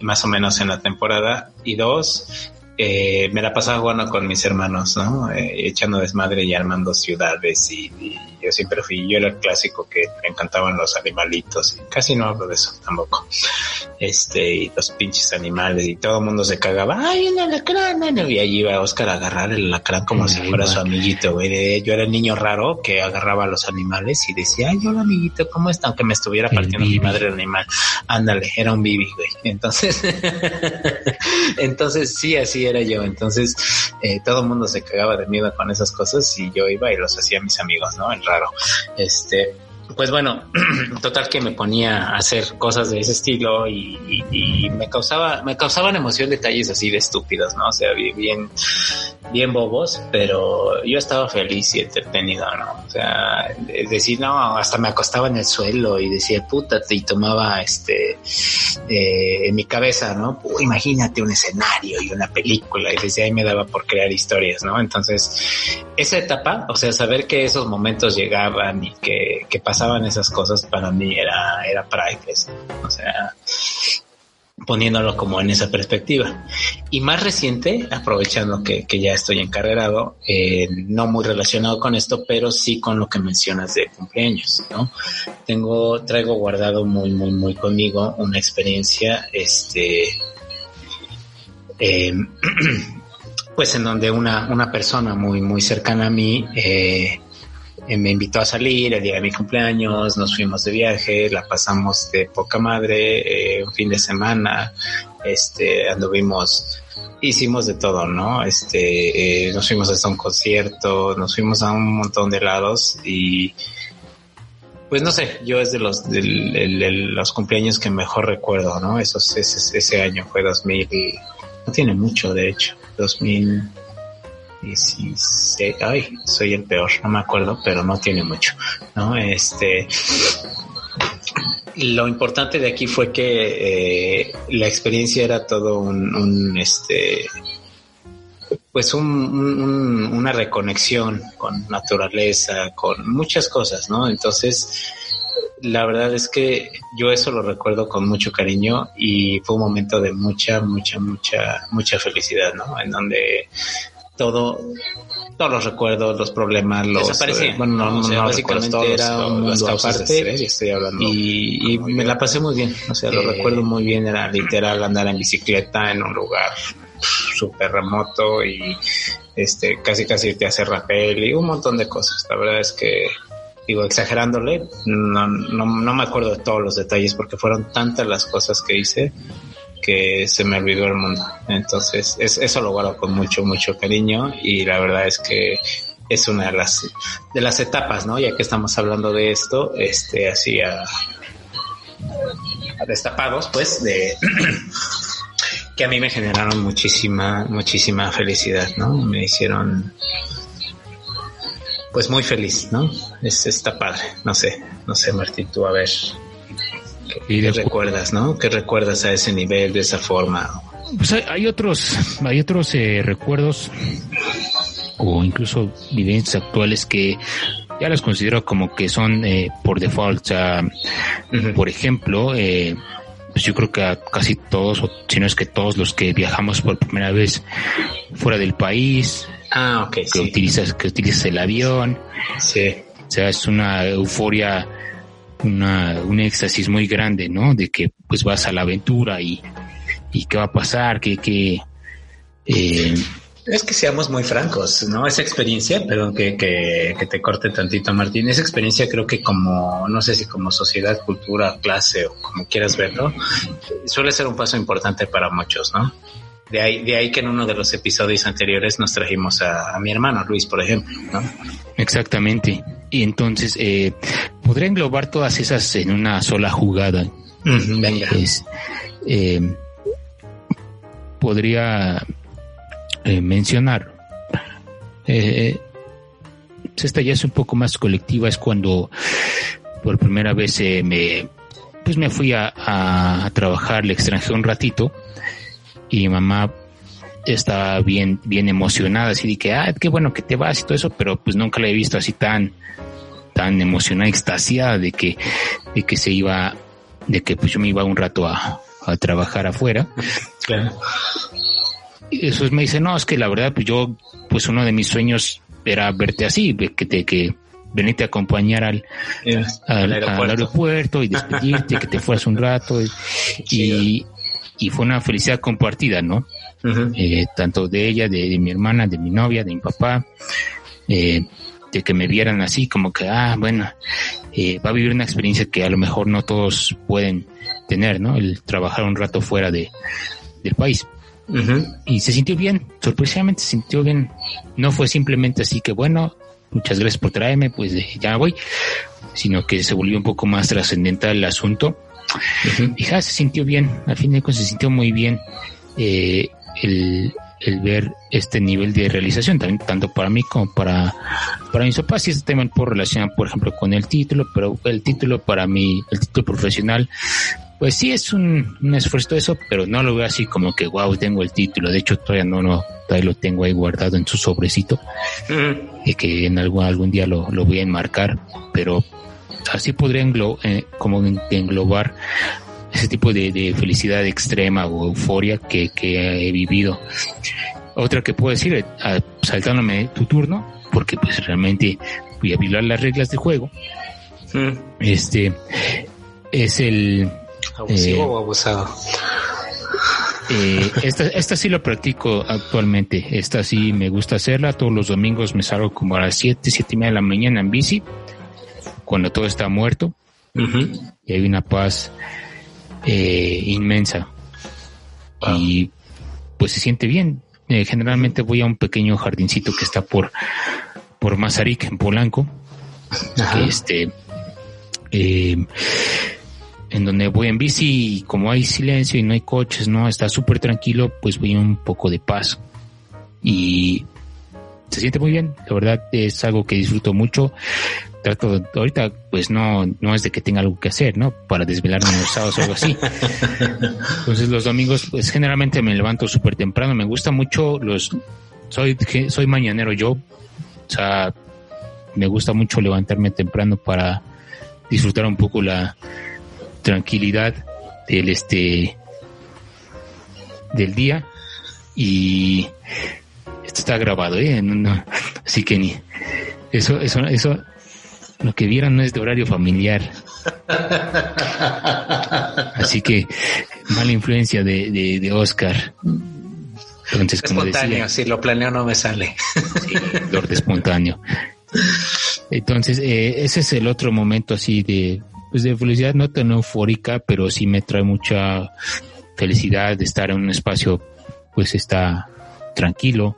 más o menos en la temporada, y dos, eh, me la pasaba jugando con mis hermanos, ¿no? Eh, echando desmadre y armando ciudades y, y yo siempre fui, yo era el clásico que me encantaban los animalitos y casi no hablo de eso tampoco. Este, y los pinches animales y todo el mundo se cagaba, ay, un alacrán, nene", y allí iba Oscar a agarrar el alacrán como si fuera su amiguito, güey. Yo era el niño raro que agarraba a los animales y decía, ay, hola amiguito, ¿cómo está? Aunque me estuviera partiendo mi madre el animal. Ándale, era un bibi, güey. Entonces, entonces sí, así era yo. Entonces, eh, todo el mundo se cagaba de miedo con esas cosas y yo iba y los hacía mis amigos, ¿no? El raro. Este, pues bueno, total que me ponía a hacer cosas de ese estilo y, me causaba, me causaban emoción detalles así de estúpidos, ¿no? O sea, bien, bien bobos, pero yo estaba feliz y entretenido, ¿no? O sea, es decir, no, hasta me acostaba en el suelo y decía, puta, y tomaba este, eh, en mi cabeza, ¿no? imagínate un escenario y una película y desde ahí me daba por crear historias, ¿no? Entonces, esa etapa, o sea, saber que esos momentos llegaban y que, que pasaban esas cosas para mí era, era priceless, o sea, poniéndolo como en esa perspectiva. Y más reciente, aprovechando que, que ya estoy encarrerado, eh, no muy relacionado con esto, pero sí con lo que mencionas de cumpleaños, ¿no? Tengo, traigo guardado muy, muy, muy conmigo una experiencia, este, eh, pues en donde una, una persona muy, muy cercana a mí, eh, me invitó a salir el día de mi cumpleaños, nos fuimos de viaje, la pasamos de poca madre, eh, un fin de semana, este, anduvimos, hicimos de todo, ¿no? Este, eh, nos fuimos hasta un concierto, nos fuimos a un montón de lados y, pues no sé, yo es de los, los cumpleaños que mejor recuerdo, ¿no? Esos, ese, ese año fue 2000, no tiene mucho, de hecho, 2000, 16, ay, soy el peor, no me acuerdo, pero no tiene mucho, ¿no? Este, lo importante de aquí fue que eh, la experiencia era todo un, este, pues un, una reconexión con naturaleza, con muchas cosas, ¿no? Entonces, la verdad es que yo eso lo recuerdo con mucho cariño y fue un momento de mucha, mucha, mucha, mucha felicidad, ¿no? En donde todo, todos los recuerdos, los problemas, los desaparecían. Eh, bueno, no, no, básicamente era un mundo aparte y, estoy hablando y, me la pasé muy bien, o sea, lo eh, recuerdo muy bien, era literal andar en bicicleta en un lugar súper remoto y este casi casi te hace rapel y un montón de cosas. La verdad es que digo exagerándole, no, no, no me acuerdo de todos los detalles porque fueron tantas las cosas que hice que se me olvidó el mundo. Entonces, es, eso lo guardo con mucho, mucho cariño y la verdad es que es una de las, de las etapas, ¿no? Ya que estamos hablando de esto, este, así a, destapados, pues, de que a mí me generaron muchísima, muchísima felicidad, ¿no? Me hicieron, pues, muy feliz, ¿no? Es, está padre, no sé, no sé, Martín, tú a ver. ¿Qué, recuerdas, no? ¿Qué recuerdas a ese nivel, de esa forma? Pues hay, otros, hay otros eh, recuerdos o incluso vivencias actuales que ya las considero como que son eh, por default. O sea, por ejemplo, eh, pues yo creo que a casi todos, o si no es que todos los que viajamos por primera vez fuera del país, ah, okay, que utilizas, que utilizas el avión, sí. o sea, es una euforia una, un éxtasis muy grande, ¿no? De que pues vas a la aventura y, y qué va a pasar, que, que eh, es que seamos muy francos, ¿no? Esa experiencia, perdón que, que, que, te corte tantito, Martín, esa experiencia creo que como, no sé si como sociedad, cultura, clase o como quieras verlo, suele ser un paso importante para muchos, ¿no? De ahí, de ahí que en uno de los episodios anteriores nos trajimos a, mi hermano Luis, por ejemplo, ¿no? Exactamente. Y entonces, eh, podría englobar todas esas en una sola jugada. venga. Eh, podría eh, mencionar. Eh, esta ya es un poco más colectiva, es cuando por primera vez me, pues me fui a, a, trabajar al extranjero un ratito y mamá estaba bien, bien emocionada, así de que, ah, qué bueno que te vas y todo eso, pero pues nunca la he visto así tan, tan emocionada, extasiada de que, de que se iba, de que pues yo me iba un rato a, a trabajar afuera. Claro. Y eso me dice, no, es que la verdad, pues yo, pues uno de mis sueños era verte así, que te, que venirte a acompañar al, al, aeropuerto. y despedirte, que te fueras un rato. y, y fue una felicidad compartida, ¿no? eh, tanto de ella, de, mi hermana, de mi novia, de mi papá, eh, de que me vieran así, como que, ah, bueno, eh, va a vivir una experiencia que a lo mejor no todos pueden tener, ¿no? El trabajar un rato fuera de, del país. Y se sintió bien, sorpresivamente se sintió bien. No fue simplemente así que, bueno, muchas gracias por traerme, pues ya voy, sino que se volvió un poco más trascendental el asunto. Y se sintió bien, al fin de cuentas se sintió muy bien eh, el, el ver este nivel de realización, también, tanto para mí como para, para mis papás. Y este tema por relacionar, por ejemplo, con el título, pero el título para mí, el título profesional, pues sí es un, un esfuerzo eso, pero no lo veo así como que, wow, tengo el título. De hecho, todavía no, no, todavía lo tengo ahí guardado en su sobrecito, y que en algún, algún día lo, lo voy a enmarcar, pero así podría eh, como englobar ese tipo de, felicidad extrema o euforia que, he vivido. Otra que puedo decir, eh, saltándome tu turno, porque pues realmente voy a violar las reglas del juego. Mm. Este es el abusivo eh, o abusado. Eh, esta, esta sí lo practico actualmente. Esta sí me gusta hacerla. Todos los domingos me salgo como a las 7, 7 y media de la mañana en bici, cuando todo está muerto. Y hay una paz eh, inmensa. Y pues se siente bien. Eh, generalmente voy a un pequeño jardincito que está por, por Mazarik, en Polanco. este, eh, en donde voy en bici y como hay silencio y no hay coches, no está súper tranquilo, pues voy un poco de paz. Y se siente muy bien, la verdad es algo que disfruto mucho trato ahorita pues no no es de que tenga algo que hacer no para desvelarme los sábados o algo así. Entonces los domingos pues generalmente me levanto súper temprano. Me gusta mucho los soy soy mañanero yo. O sea me gusta mucho levantarme temprano para disfrutar un poco la tranquilidad del este del día. Y esto está grabado ¿eh? así que ni eso eso eso lo que vieran no es de horario familiar. Así que mala influencia de, de, Oscar. Entonces, como decía, si lo planeo no me sale. Sí, Lord espontáneo. Entonces, eh, ese es el otro momento así de, pues de felicidad no tan eufórica, pero sí me trae mucha felicidad de estar en un espacio, pues está tranquilo,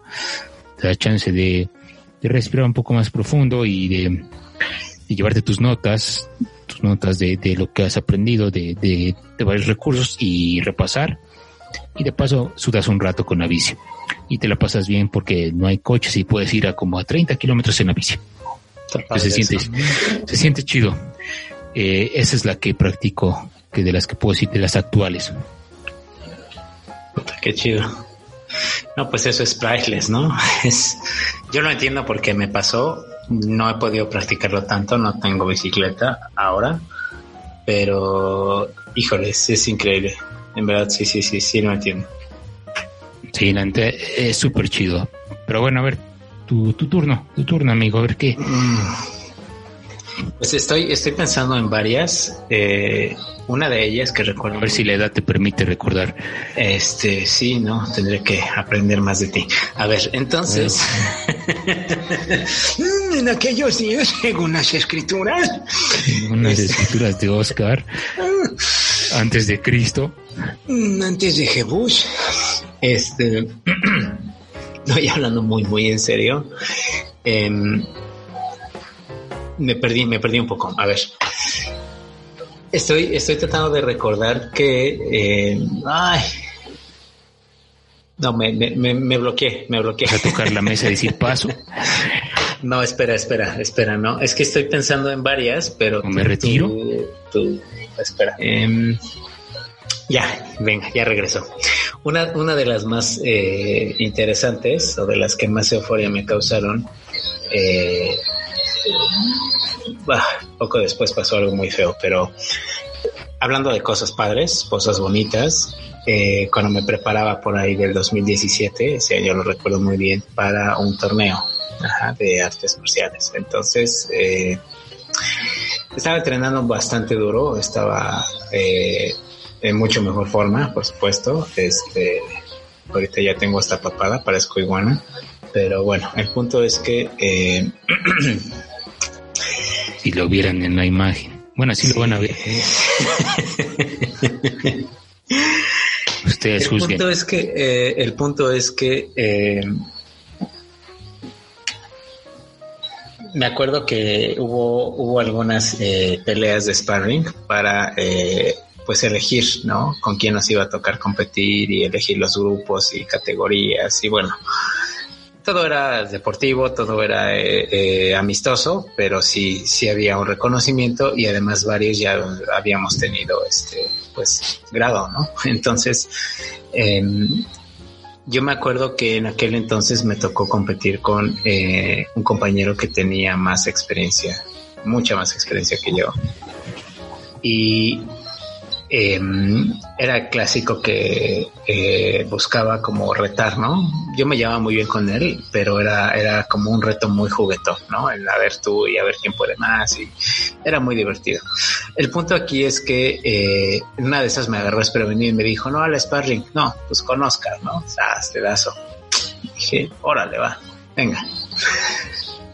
da chance de, de respirar un poco más profundo y de y llevarte tus notas, tus notas de, de lo que has aprendido de, de, de, varios recursos y repasar. Y de paso sudas un rato con la bici. Y te la pasas bien porque no hay coches y puedes ir a como a 30 kilómetros en la bici. se siente, se siente chido. Eh, esa es la que practico, que de las que puedo decir de las actuales. Qué chido. No, pues eso es priceless, ¿no? Es, yo lo entiendo porque me pasó no he podido practicarlo tanto, no tengo bicicleta ahora, pero híjoles, es increíble. En verdad, sí, sí, sí, sí, no entiendo. Sí, es súper chido. Pero bueno, a ver, tu, tu turno, tu turno, amigo, a ver qué. Mm. Pues estoy, estoy pensando en varias. Eh, una de ellas que recuerdo. A ver si la edad te permite recordar. Este, sí, no, tendré que aprender más de ti. A ver, entonces. en aquellos días, según las escrituras. Según las este, escrituras de Oscar. antes de Cristo. Mm, antes de Jebus. Este. Estoy hablando muy, muy en serio. Eh, me perdí, me perdí un poco. A ver. Estoy, estoy tratando de recordar que. Eh, ay. No, me, me, me, bloqueé, me bloqueé. A tocar la mesa y decir paso. No, espera, espera, espera, no. Es que estoy pensando en varias, pero. ¿Me retiro? Tú, espera. Em, ya, venga, ya regresó. Una, una de las más eh, interesantes o de las que más euforia me causaron eh, poco después pasó algo muy feo, pero hablando de cosas padres, cosas bonitas, eh, cuando me preparaba por ahí del 2017, ese año lo recuerdo muy bien, para un torneo de artes marciales. Entonces, eh, estaba entrenando bastante duro, estaba eh, en mucho mejor forma, por supuesto. Este, ahorita ya tengo esta papada, parezco iguana. Pero bueno, el punto es que si lo vieran en la imagen. Bueno, así lo van a ver. Ustedes el Punto es que, eh, el punto es que eh, me acuerdo que hubo, hubo algunas eh, peleas de sparring para eh, pues elegir, ¿no? Con quién nos iba a tocar competir y elegir los grupos y categorías y bueno, todo era deportivo, todo era eh, eh, amistoso, pero sí, sí había un reconocimiento y además varios ya habíamos tenido este, pues, grado, ¿no? Entonces, em, yo me acuerdo que en aquel entonces me tocó competir con eh, un compañero que tenía más experiencia, mucha más experiencia que yo. Y era clásico que eh, buscaba como retar, ¿no? Yo me llevaba muy bien con él, pero era, era como un reto muy juguetón, ¿no? El a ver tú y a ver quién puede más y era muy divertido. El punto aquí es que eh, una de esas me agarró desprevenido y me dijo, no, al sparring, no, pues con Oscar, ¿no? O sea, pedazo. Dije, órale, va, venga.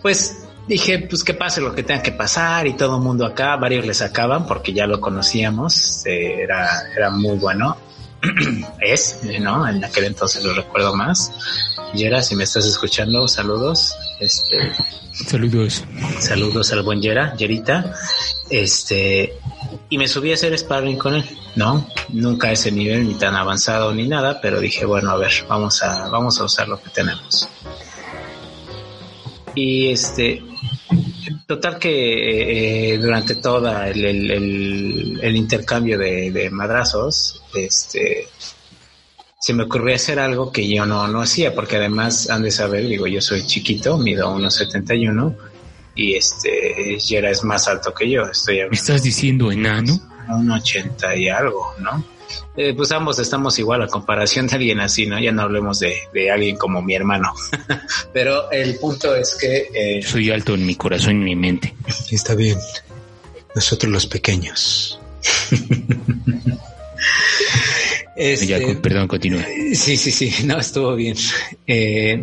Pues dije, pues que pase lo que tenga que pasar y todo el mundo acá, varios le sacaban porque ya lo conocíamos, eh, era, era muy bueno. es, ¿no? En aquel entonces lo recuerdo más. Yera, si me estás escuchando, saludos. Este, saludos. Saludos al buen Yera, Yerita. Este, y me subí a hacer sparring con él, ¿no? Nunca a ese nivel ni tan avanzado ni nada, pero dije, bueno, a ver, vamos a, vamos a usar lo que tenemos. Y este, Total que eh, durante toda el, intercambio de, madrazos, este, se me ocurrió hacer algo que yo no, no hacía, porque además han de saber, digo, yo soy chiquito, mido 1,71 y este, Yera es más alto que yo. Estoy ¿Me estás diciendo enano? Un 80 y algo, ¿no? Eh, pues ambos estamos igual a comparación de alguien así, ¿no? Ya no hablemos de, alguien como mi hermano. Pero el punto es que... Eh, Soy alto en mi corazón y en mi mente. Está bien. Nosotros los pequeños. Este, perdón, continúa. Sí, sí, sí, no, estuvo bien. Eh,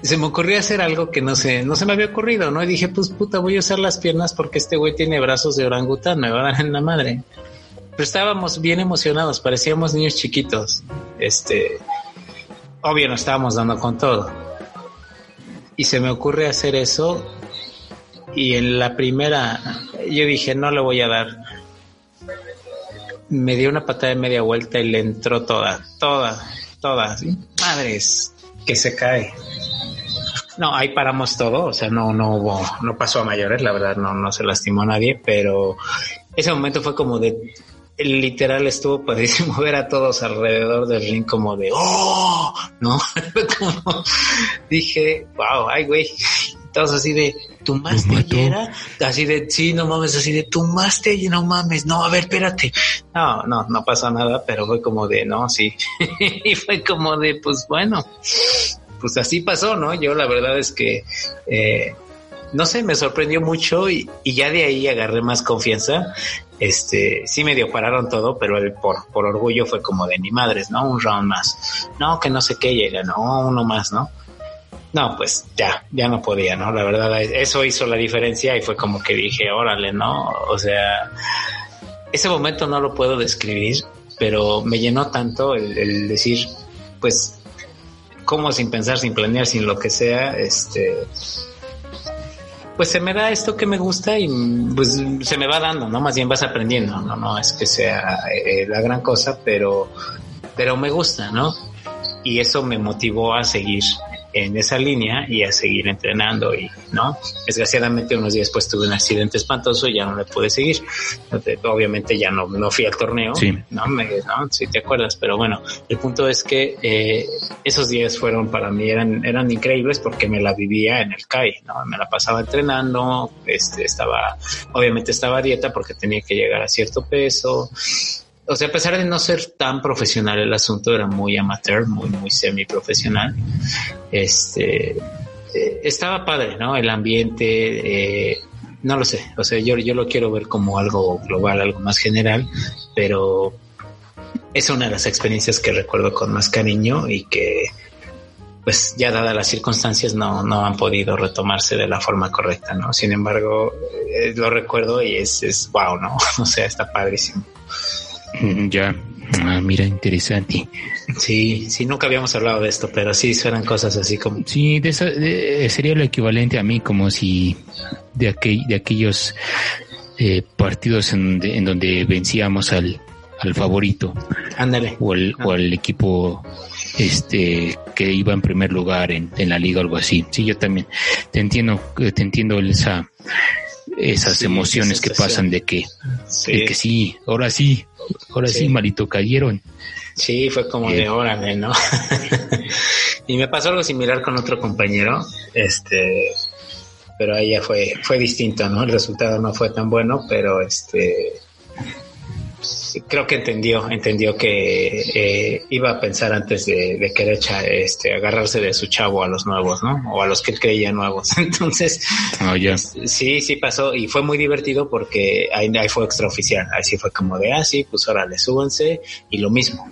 se me ocurrió hacer algo que no sé, no se me había ocurrido, ¿no? Y dije, pues puta, voy a usar las piernas porque este güey tiene brazos de orangután, me va a dar en la madre pero estábamos bien emocionados, parecíamos niños chiquitos. Este, obvio, nos estábamos dando con todo. Y se me ocurre hacer eso. Y en la primera, yo dije, no le voy a dar. Me dio una patada de media vuelta y le entró toda, toda, toda. Madres, que se cae. No, ahí paramos todo, o sea, no, no hubo, no pasó a mayores, la verdad, no, no se lastimó nadie, pero ese momento fue como de, literal estuvo padrísimo ver a todos alrededor del ring como de ¡Oh! ¿No? como dije, wow, ay, güey. Todos así de, ¿tu maste Así de, sí, no mames, así de, ¿tu maste y no mames, no, a ver, espérate. No, no, no pasó nada, pero fue como de, no, sí. y fue como de, pues bueno, pues así pasó, ¿no? Yo la verdad es que, eh, no sé, me sorprendió mucho y, y, ya de ahí agarré más confianza. Este, sí medio pararon todo, pero el por, por orgullo fue como de ni madres, ¿no? Un round más. No, que no sé qué llega, no, uno más, ¿no? No, pues ya, ya no podía, ¿no? La verdad, eso hizo la diferencia y fue como que dije, órale, ¿no? O sea, ese momento no lo puedo describir, pero me llenó tanto el, el decir, pues, como sin pensar, sin planear, sin lo que sea, este, pues se me da esto que me gusta y pues se me va dando, ¿no? Más bien vas aprendiendo, no, no es que sea eh, la gran cosa, pero, pero me gusta, ¿no? Y eso me motivó a seguir en esa línea y a seguir entrenando y no desgraciadamente unos días después tuve un accidente espantoso y ya no le pude seguir. Obviamente ya no, no fui al torneo sí. no me no si te acuerdas pero bueno el punto es que eh, esos días fueron para mí eran eran increíbles porque me la vivía en el CAI no me la pasaba entrenando este estaba obviamente estaba a dieta porque tenía que llegar a cierto peso o sea, a pesar de no ser tan profesional el asunto, era muy amateur, muy, muy semi-profesional. Este, eh, estaba padre, ¿no? El ambiente, eh, no lo sé, o sea, yo, yo lo quiero ver como algo global, algo más general, pero es una de las experiencias que recuerdo con más cariño y que, pues ya dadas las circunstancias, no, no han podido retomarse de la forma correcta, ¿no? Sin embargo, eh, lo recuerdo y es, es wow, ¿no? O sea, está padrísimo. Ya. Ah, mira, interesante. Sí, sí, nunca habíamos hablado de esto, pero sí eran cosas así como. Sí, de sería lo equivalente a mí, como si de, aquel, de aquellos eh, partidos en, en, donde vencíamos al, al favorito. Ándale. O el, o el equipo este que iba en primer lugar en, en la liga o algo así. Sí, yo también te entiendo, te entiendo esa esas emociones que pasan de que, de que sí, ahora sí, ahora sí, malito cayeron. Sí, fue como de órale, ¿no? y me pasó algo similar con otro compañero, este, pero ahí ya fue, fue distinto, ¿no? El resultado no fue tan bueno, pero este, creo que entendió, entendió que eh, iba a pensar antes de, querer este, agarrarse de su chavo a los nuevos, ¿no? O a los que él creía nuevos. Entonces, oh, sí, sí pasó y fue muy divertido porque ahí, ahí fue extraoficial. Ahí sí fue como de, ah, sí, pues órale, súbanse y lo mismo.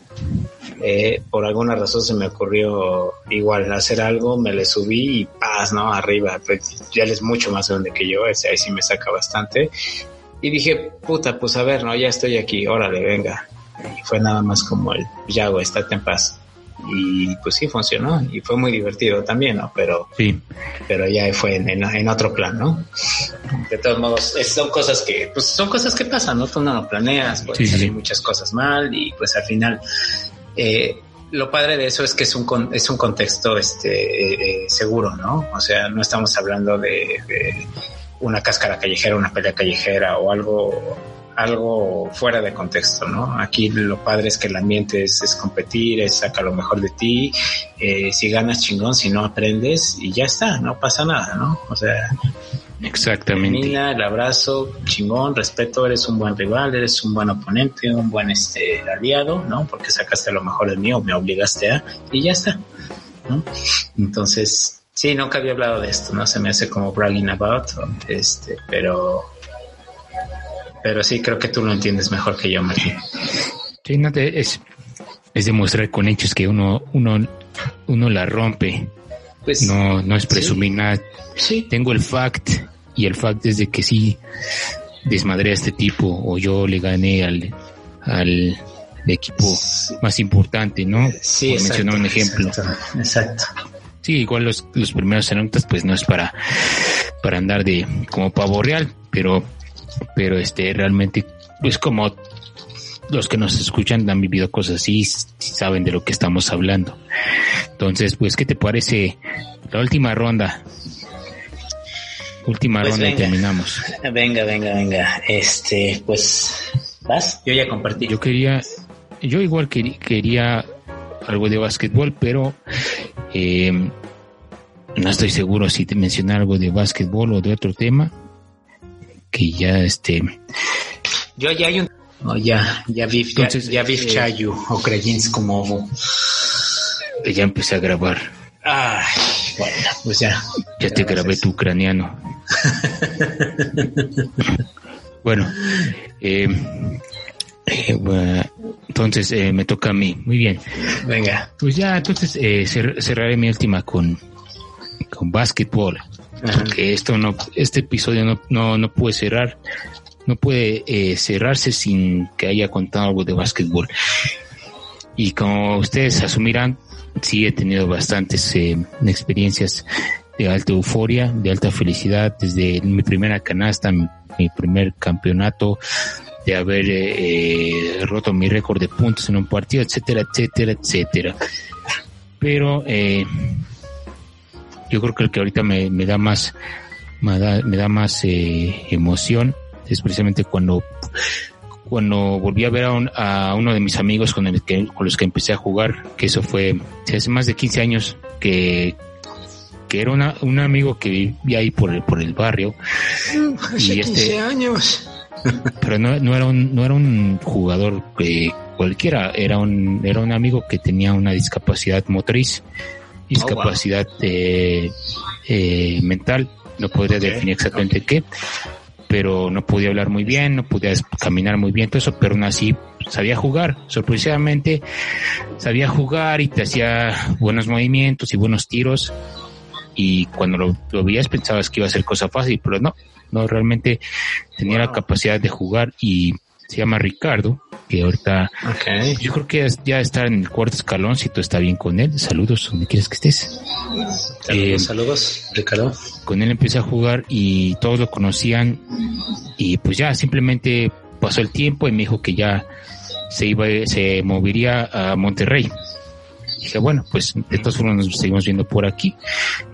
Eh, por alguna razón se me ocurrió igual hacer algo, me le subí y paz, ¿no? Arriba, pues, ya él es mucho más grande que yo, ese ahí sí me saca bastante y dije, puta, pues a ver, no, ya estoy aquí, órale, venga. Y fue nada más como el, ya, güey, estate en paz. Y pues sí, funcionó. Y fue muy divertido también, ¿no? Pero, sí. pero ya fue en, en, otro plan, ¿no? De todos modos, son cosas que, pues son cosas que pasan, ¿no? Tú no lo planeas, pues sí, muchas cosas mal y pues al final, eh, lo padre de eso es que es un, es un contexto este, eh, eh, seguro, ¿no? O sea, no estamos hablando de una cáscara callejera, una pelea callejera o algo algo fuera de contexto, ¿no? Aquí lo padre es que el ambiente es, competir, es sacar lo mejor de ti, eh, si ganas chingón, si no aprendes y ya está, no pasa nada, ¿no? O sea, exactamente. el abrazo, chingón, respeto, eres un buen rival, eres un buen oponente, un buen este aliado, ¿no? Porque sacaste lo mejor de mí o me obligaste a y ya está, ¿no? Entonces, Sí, nunca había hablado de esto, ¿no? Se me hace como bragging about, este, pero, pero sí creo que tú lo entiendes mejor que yo, Martín. Sí, no te, es, es demostrar con hechos que uno, uno, uno la rompe. Pues, no, no es presumir nada. Sí. Tengo el fact y el fact es de que sí desmadré a este tipo o yo le gané al, al equipo más importante, ¿no? Sí, Por mencionar un ejemplo. exacto. Sí, igual los, los primeros anécdotas pues no es para, para andar de como pavo real, pero, pero este realmente es como los que nos escuchan han vivido cosas así, saben de lo que estamos hablando. Entonces, pues, ¿qué te parece la última ronda? Última pues ronda y terminamos. Venga, venga, venga. Este, pues, ¿vas? Yo ya compartí. Yo quería, yo igual quería algo de básquetbol, pero eh, no estoy seguro si te mencioné algo de básquetbol o de otro tema. Que ya este. Yo ya hay un. ya, ya vi, Entonces, ya, vi eh, Chayu o Creyens como. Ya empecé a grabar. Ay, bueno, pues ya. Ya te grabé tu ucraniano. bueno, eh, eh, entonces eh, me toca a mí. Muy bien. Venga. Pues ya, entonces eh, cerraré mi última con, con básquetbol. Porque esto no, este episodio no, no, no puede cerrar, no puede cerrarse sin que haya contado algo de básquetbol. Y como ustedes asumirán, sí he tenido bastantes experiencias de alta euforia, de alta felicidad, desde mi primera canasta, mi primer campeonato, de haber eh, roto mi récord de puntos en un partido, etcétera, etcétera, etcétera. Pero eh, yo creo que el que ahorita me, me da más me da, me da más eh, emoción es precisamente cuando cuando volví a ver a, a uno de mis amigos con, el que, con los que empecé a jugar, que eso fue hace más de 15 años que, que era una, un amigo que vivía ahí por el, por el barrio. Hace y 15 este, años. Pero no, no, era un, no era un jugador eh, cualquiera, era un, era un amigo que tenía una discapacidad motriz, discapacidad oh, eh, eh, mental, no podría definir exactamente qué, pero no podía hablar muy bien, no podía caminar muy bien, todo eso, pero aún así sabía jugar, sorpresivamente sabía jugar y te hacía buenos movimientos y buenos tiros. Y cuando lo, lo veías pensabas que iba a ser cosa fácil, pero no, no realmente tenía la capacidad de jugar y se llama Ricardo que ahorita yo creo que ya está en el cuarto escalón, si tú está bien con él. Saludos, donde quieres que estés. Saludos, eh, saludos, Ricardo. Con él empecé a jugar y todos lo conocían y pues ya simplemente pasó el tiempo y me dijo que ya se iba, se movería a Monterrey. Dije, bueno, pues de todas formas nos seguimos viendo por aquí.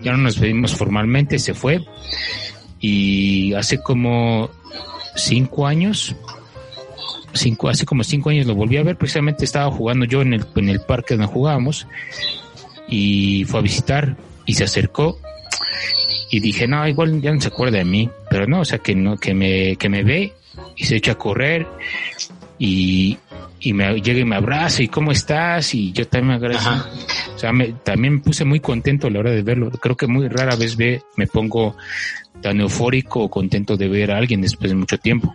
Ya no nos vimos formalmente, se fue. Y hace como cinco años, cinco, hace como cinco años lo volví a ver, precisamente estaba jugando yo en el, en el parque donde jugábamos y fue a visitar y se acercó y dije, no, igual ya no se acuerda de mí, pero no, o sea, que no, que me, que me ve y se echa a correr y, y me llega y me abraza y cómo estás y yo también me agradezco. O sea, me, también me puse muy contento a la hora de verlo. Creo que muy rara vez ve, me pongo tan eufórico o contento de ver a alguien después de mucho tiempo.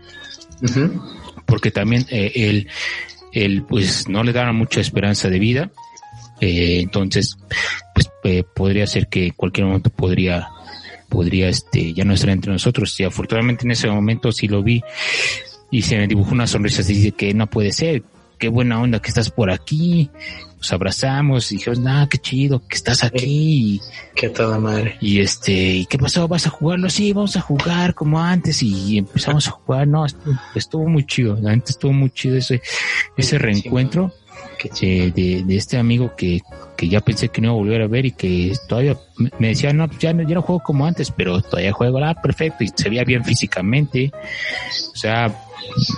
Porque también eh, él, él, pues no le daba mucha esperanza de vida. Eh, entonces, pues eh, podría ser que en cualquier momento podría, podría, este, ya no estar entre nosotros. Y afortunadamente en ese momento sí lo vi y se me dibujó una sonrisa así de que no puede ser, qué buena onda que estás por aquí. Nos abrazamos y dijimos, nada, qué chido que estás aquí. Qué toda madre. Y este, ¿y qué pasó? ¿Vas a jugarlo? Sí, vamos a jugar como antes y empezamos a jugar. No, estuvo, muy chido. La gente estuvo muy chido ese, ese reencuentro de, de, este amigo que, que ya pensé que no iba a volver a ver y que todavía me decía, no, ya, ya no juego como antes, pero todavía juego, ah, perfecto, y se veía bien físicamente. O sea,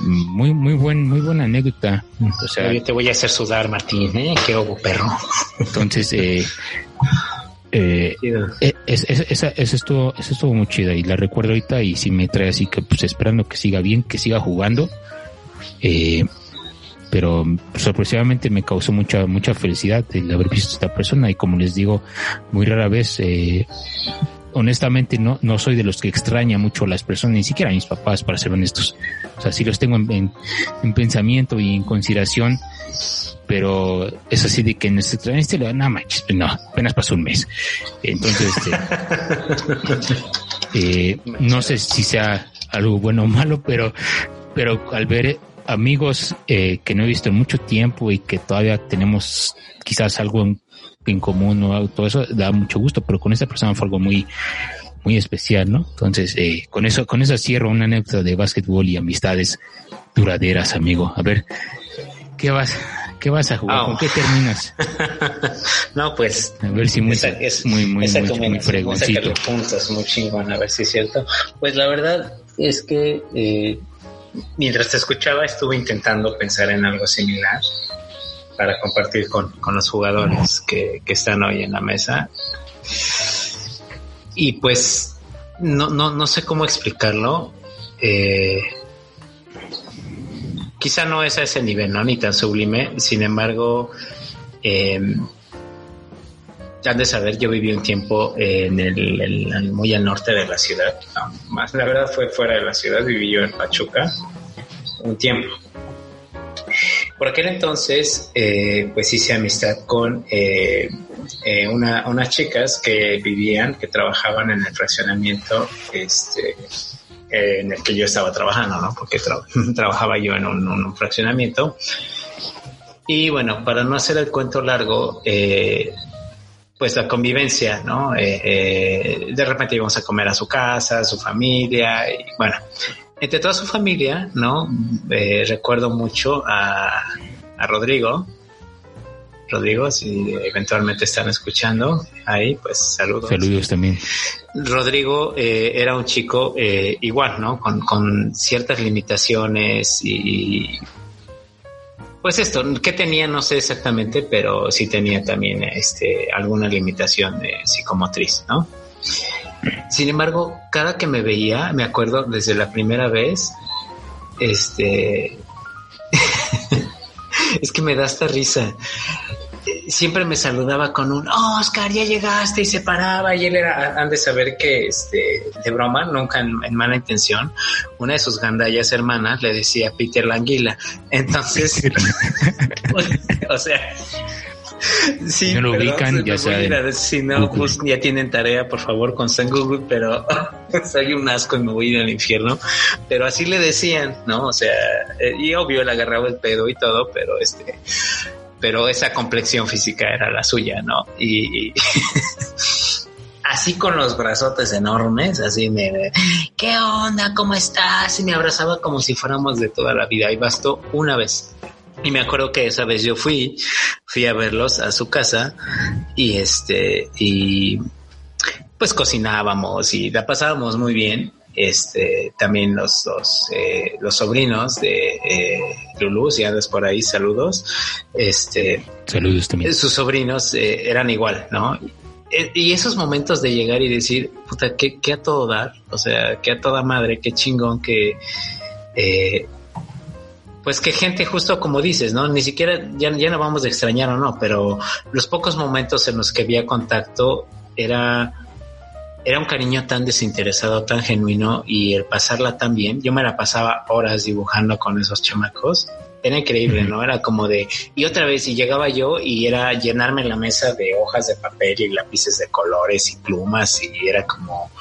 muy, muy buen, muy buena anécdota. O sea, te voy a hacer sudar, Martín, ¿eh? Qué obo perro. Entonces, eh, eh, eh esa, estuvo, esa estuvo muy chida y la recuerdo ahorita y si me trae así que pues esperando que siga bien, que siga jugando. Eh, pero sorpresivamente me causó mucha mucha felicidad el haber visto a esta persona y como les digo muy rara vez eh, honestamente no, no soy de los que extraña mucho a las personas, ni siquiera a mis papás, para ser honestos. O sea, sí los tengo en, en, pensamiento y en consideración, pero es así de que en este, este no manches, no, apenas pasó un mes. Entonces, este, eh, no sé si sea algo bueno o malo, pero, pero al ver amigos eh, que no he visto en mucho tiempo y que todavía tenemos quizás algo en en común o todo eso da mucho gusto, pero con esta persona fue algo muy, muy especial, ¿no? Entonces, eh, con eso, con eso cierro una anécdota de básquetbol y amistades duraderas, amigo. A ver, ¿qué vas, qué vas a jugar? ¿Con qué terminas? no, pues. A ver si muy, muy, muy, muy, muy fregoncito. puntos, muy chingón, a ver si es cierto. Pues la verdad es que, eh, mientras te escuchaba, estuve intentando pensar en algo similar para compartir con, los jugadores que, están hoy en la mesa. Y pues no, no, no sé cómo explicarlo. Eh, quizá no es a ese nivel, ¿no? Ni tan sublime. Sin embargo, eh, han de saber, yo viví un tiempo en el, muy al norte de la ciudad. más, la verdad fue fuera de la ciudad, viví yo en Pachuca un tiempo. Por aquel entonces, eh, pues hice amistad con eh, eh, unas chicas que vivían, que trabajaban en el fraccionamiento este, en el que yo estaba trabajando, ¿no? Porque trabajaba yo en un, fraccionamiento. Y bueno, para no hacer el cuento largo, pues la convivencia, ¿no? de repente íbamos a comer a su casa, a su familia, y bueno, entre toda su familia, ¿no? Eh, recuerdo mucho a, Rodrigo. Rodrigo, si eventualmente están escuchando ahí, pues saludos. Saludos también. Rodrigo eh, era un chico eh, igual, ¿no? Con, ciertas limitaciones y, pues esto, ¿qué tenía? No sé exactamente, pero sí tenía también este, alguna limitación psicomotriz, ¿no? Sin embargo, cada que me veía, me acuerdo desde la primera vez, este, es que me da esta risa. Siempre me saludaba con un oh, Oscar, ya llegaste y se paraba y él era, han de saber que este, de broma, nunca en, mala intención, una de sus gandallas hermanas le decía Peter Languila. Entonces, o sea, Sí, no lo ubican, ya saben. Si no, pues ya tienen tarea, por favor, con San Google, pero soy un asco y me voy a ir al infierno. Pero así le decían, ¿no? O sea, eh, y obvio él agarraba el pedo y todo, pero este, pero esa complexión física era la suya, ¿no? Y, y así con los brazotes enormes, así me, me, ¿qué onda? ¿Cómo estás? Y me abrazaba como si fuéramos de toda la vida y bastó una vez. Y me acuerdo que esa vez yo fui, fui a verlos a su casa y este, y pues cocinábamos y la pasábamos muy bien. Este, también los, los, eh, los sobrinos de eh, Lulú, si andas por ahí, saludos. Este, Saludos también. sus sobrinos eh, eran igual, ¿no? Eh, Y esos momentos de llegar y decir, puta, que, que a todo dar, o sea, que a toda madre, qué chingón que, eh, pues que gente justo como dices, ¿no? Ni siquiera, ya, ya no vamos a extrañar o no, pero los pocos momentos en los que había contacto era, era un cariño tan desinteresado, tan genuino y el pasarla tan bien. Yo me la pasaba horas dibujando con esos chamacos. Era increíble, ¿no? Era como de, y otra vez, y llegaba yo y era llenarme la mesa de hojas de papel y lápices de colores y plumas y era como,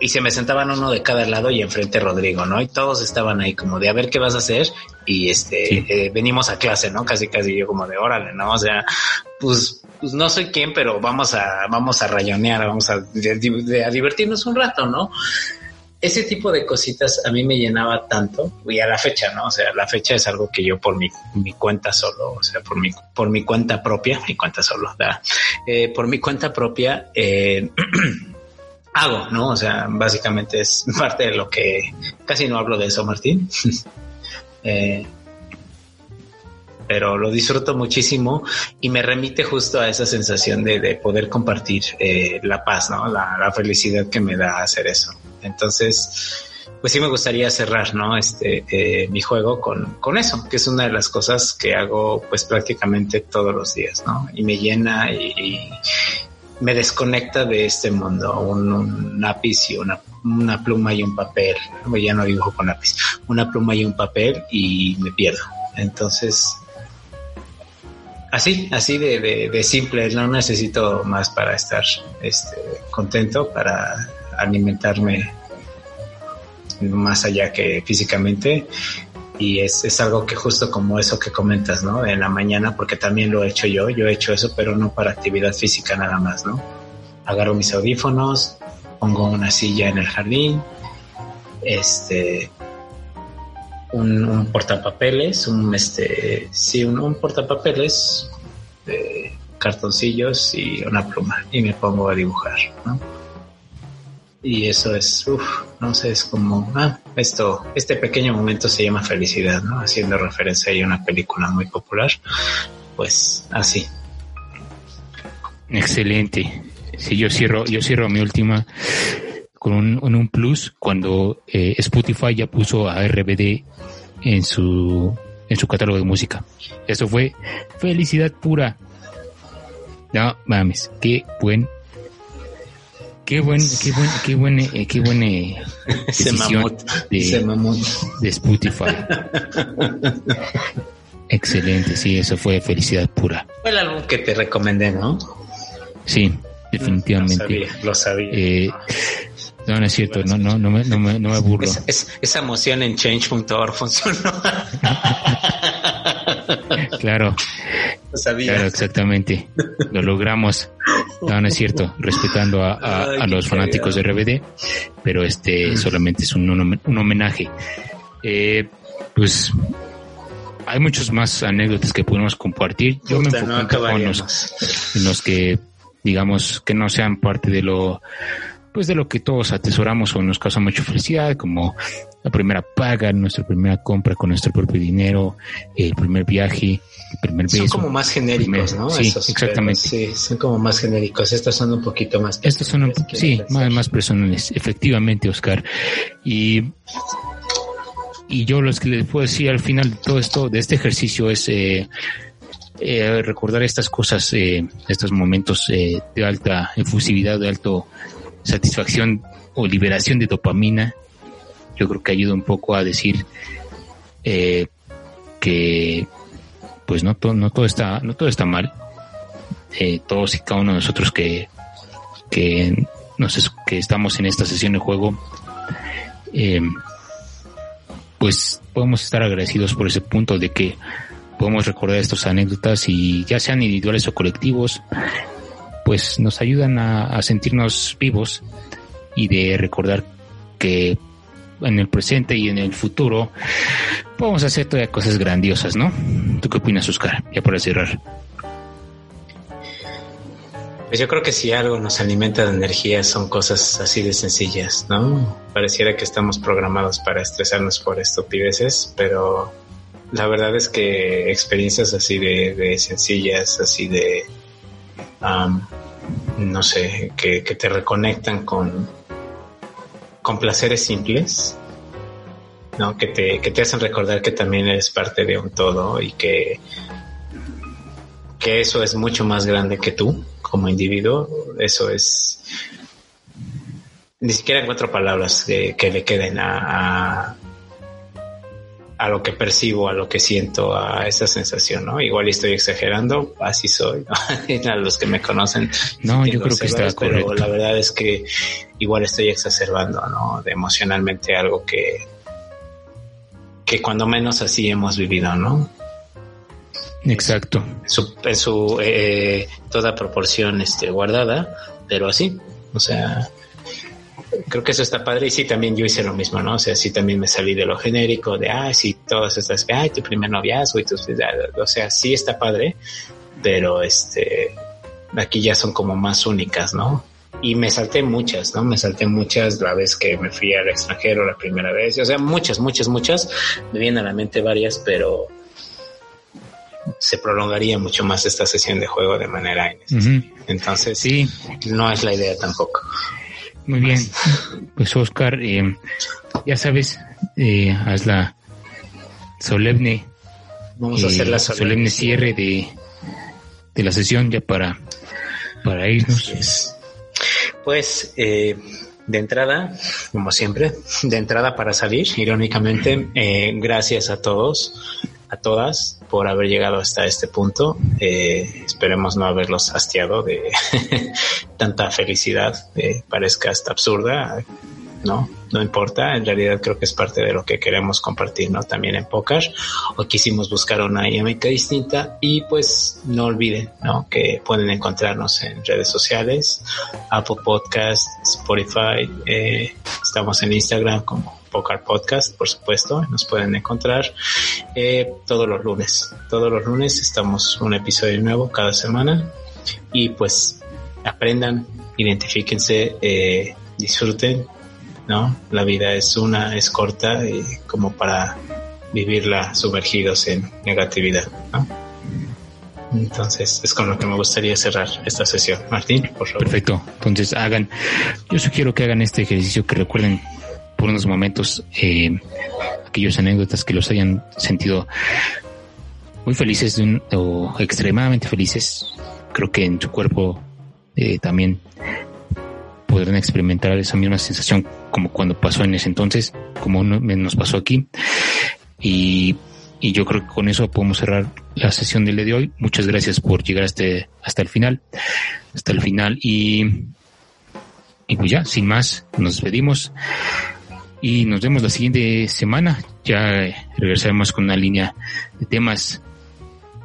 y se me sentaban uno de cada lado y enfrente Rodrigo, ¿no? Y todos estaban ahí como de a ver qué vas a hacer y este Sí. eh, venimos a clase, ¿no? Casi casi yo como de órale, ¿no? O sea, pues, pues no soy quien, pero vamos a vamos a rayonear, vamos a, de- de- a divertirnos un rato, ¿no? Ese tipo de cositas a mí me llenaba tanto y a la fecha, ¿no? O sea, la fecha es algo que yo por mi, mi cuenta solo, o sea, por mi, por mi cuenta propia, mi cuenta solo. Eh, por mi cuenta propia, eh, hago, ¿no? O sea, básicamente es parte de lo que casi no hablo de eso, Martín. Eh, pero lo disfruto muchísimo y me remite justo a esa sensación de, de poder compartir eh, la paz, ¿no? La, la felicidad que me da hacer eso. Entonces, pues sí me gustaría cerrar, ¿no? Este, eh, mi juego con, con eso, que es una de las cosas que hago pues prácticamente todos los días, ¿no? Y me llena y, y me desconecta de este mundo, un, lápiz y una, una pluma y un papel, ya no dibujo con lápiz, una pluma y un papel y me pierdo. Entonces, así, así de, de, de simple, no necesito más para estar este, contento, para alimentarme más allá que físicamente. Y es, es algo que justo como eso que comentas, ¿no? En la mañana, porque también lo he hecho yo, yo he hecho eso, pero no para actividad física nada más, ¿no? Agarro mis audífonos, pongo una silla en el jardín, este, un, un portapapeles, un este, sí, un, un portapapeles de cartoncillos y una pluma y me pongo a dibujar, ¿no? Y eso es, uff, no sé, es como, ah, esto, este pequeño momento se llama felicidad, ¿no? Haciendo referencia a una película muy popular, pues así. Excelente. Sí, yo cierro, yo cierro mi última con un, un plus cuando eh, Spotify ya puso a RBD en su en su catálogo de música. Eso fue felicidad pura. No mames, qué buen qué buen qué buen qué buen eh, qué buen eh, mamut, de- de Spotify. Excelente, sí, eso fue felicidad pura. Fue el álbum que te recomendé, ¿no? Sí, definitivamente. Lo sabía, lo sabía. Eh, no, no es cierto, no, no, no me, no me, no me burlo. Es- es- esa emoción en change.org funcionó. Claro, lo sabía. claro, exactamente. Lo logramos. No, no es cierto, respetando a, a- Ay, a qué los fanáticos de RBD, pero este solamente es un, homenaje. Eh, pues hay muchas más anécdotas que podemos compartir. Yo me no enfoco poco en los, en los que digamos que no sean parte de lo pues de lo que todos atesoramos o nos causa mucha felicidad como la primera paga, nuestra primera compra con nuestro propio dinero, el primer viaje, el primer beso. Son como más genéricos, primer- ¿no? sí, Esos, exactamente. Sí, son como más genéricos. Estos son un poquito más. Estos son, un- personales, sí, más, más personales, efectivamente, Oscar. Y, y yo lo que les puedo decir al final de todo esto, de este ejercicio, es eh, eh, recordar estas cosas, eh, estos momentos eh, de alta efusividad, de alto satisfacción o liberación de dopamina. Yo creo que ayuda un poco a decir eh, que pues no todo, no todo está, no todo está mal. Eh, todos y cada uno de nosotros que, que, nos, que estamos en esta sesión de juego, eh, pues podemos estar agradecidos por ese punto de que podemos recordar estas anécdotas y ya sean individuales o colectivos, pues nos ayudan a, sentirnos vivos y de recordar que en el presente y en el futuro podemos hacer todavía cosas grandiosas, ¿no? ¿Tú qué opinas, Oscar? Ya para cerrar. Pues yo creo que si algo nos alimenta de energía son cosas así de sencillas, ¿no? Pareciera que estamos programados para estresarnos por estupideces, pero la verdad es que experiencias así de, sencillas, así de, no sé, que, te reconectan con, con placeres simples, ¿no? Que te, que te hacen recordar que también eres parte de un todo y que, que eso es mucho más grande que tú como individuo. Eso es, ni siquiera encuentro palabras que, le queden a lo que percibo, a lo que siento, a esa sensación, ¿no? Igual estoy exagerando, así soy, ¿no? a los que me conocen. No, yo creo que está correcto. Pero la verdad es que igual estoy exacerbando, ¿no? De emocionalmente algo que, que cuando menos así hemos vivido, ¿no? Exacto. En su, eh, toda proporción este, guardada, pero así, o sea, creo que eso está padre y sí, también yo hice lo mismo, ¿no? O sea, sí también me salí de lo genérico, de, ay, sí, todas estas, ay, tu primer noviazgo y tu, o sea, sí está padre, pero este, aquí ya son como más únicas, ¿no? Y me salté muchas, ¿no? Me salté muchas la vez que me fui al extranjero la primera vez, o sea, muchas, muchas, muchas, me vienen a la mente varias, pero se prolongaría mucho más esta sesión de juego de manera innecesaria. Entonces, sí. no es la idea tampoco. Muy bien. Pues Oscar, eh, ya sabes, eh, haz la solemne, Vamos a hacer la eh, solemne, cierre de, de la sesión ya para, para irnos. Pues eh, de entrada, como siempre, de entrada para salir, irónicamente, eh, gracias a todos a todas por haber llegado hasta este punto. Eh, esperemos no haberlos hastiado de tanta felicidad, eh, parezca hasta absurda, ¿no? No importa, en realidad creo que es parte de lo que queremos compartir, ¿no? También en Poker, o quisimos buscar una dinámica distinta y pues no olviden, ¿no? Que pueden encontrarnos en redes sociales, Apple Podcast, Spotify, eh, estamos en Instagram como Poker Podcast, por supuesto, nos pueden encontrar eh, todos los lunes. Todos los lunes estamos un episodio nuevo cada semana y pues aprendan, identifíquense, eh, disfruten, ¿no? La vida es una, es corta y como para vivirla sumergidos en negatividad. Entonces es con lo que me gustaría cerrar esta sesión. Martín, por favor. Perfecto. Entonces hagan, yo sugiero que hagan este ejercicio, que recuerden por unos momentos eh, aquellas anécdotas que los hayan sentido muy felices o extremadamente felices. Creo que en su cuerpo eh, también podrán experimentar esa misma sensación como cuando pasó en ese entonces, como nos pasó aquí. Y, y yo creo que con eso podemos cerrar la sesión del día de hoy. Muchas gracias por llegar hasta, hasta el final, hasta el final y, y pues ya, sin más, nos despedimos y nos vemos la siguiente semana. Ya regresaremos con una línea de temas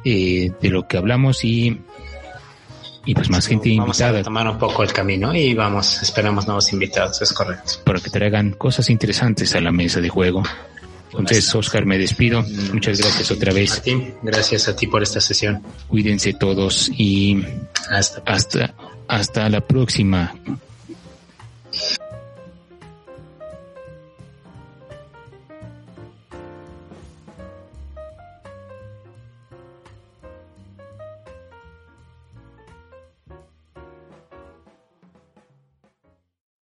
eh, de lo que hablamos y, y pues más gente vamos invitada. a tomar un poco el camino y vamos, esperamos nuevos invitados, es correcto. Para que traigan cosas interesantes a la mesa de juego. Entonces, Oscar, me despido. Muchas gracias otra vez. Martín, gracias a ti por esta sesión. Cuídense todos y hasta, hasta, hasta la próxima.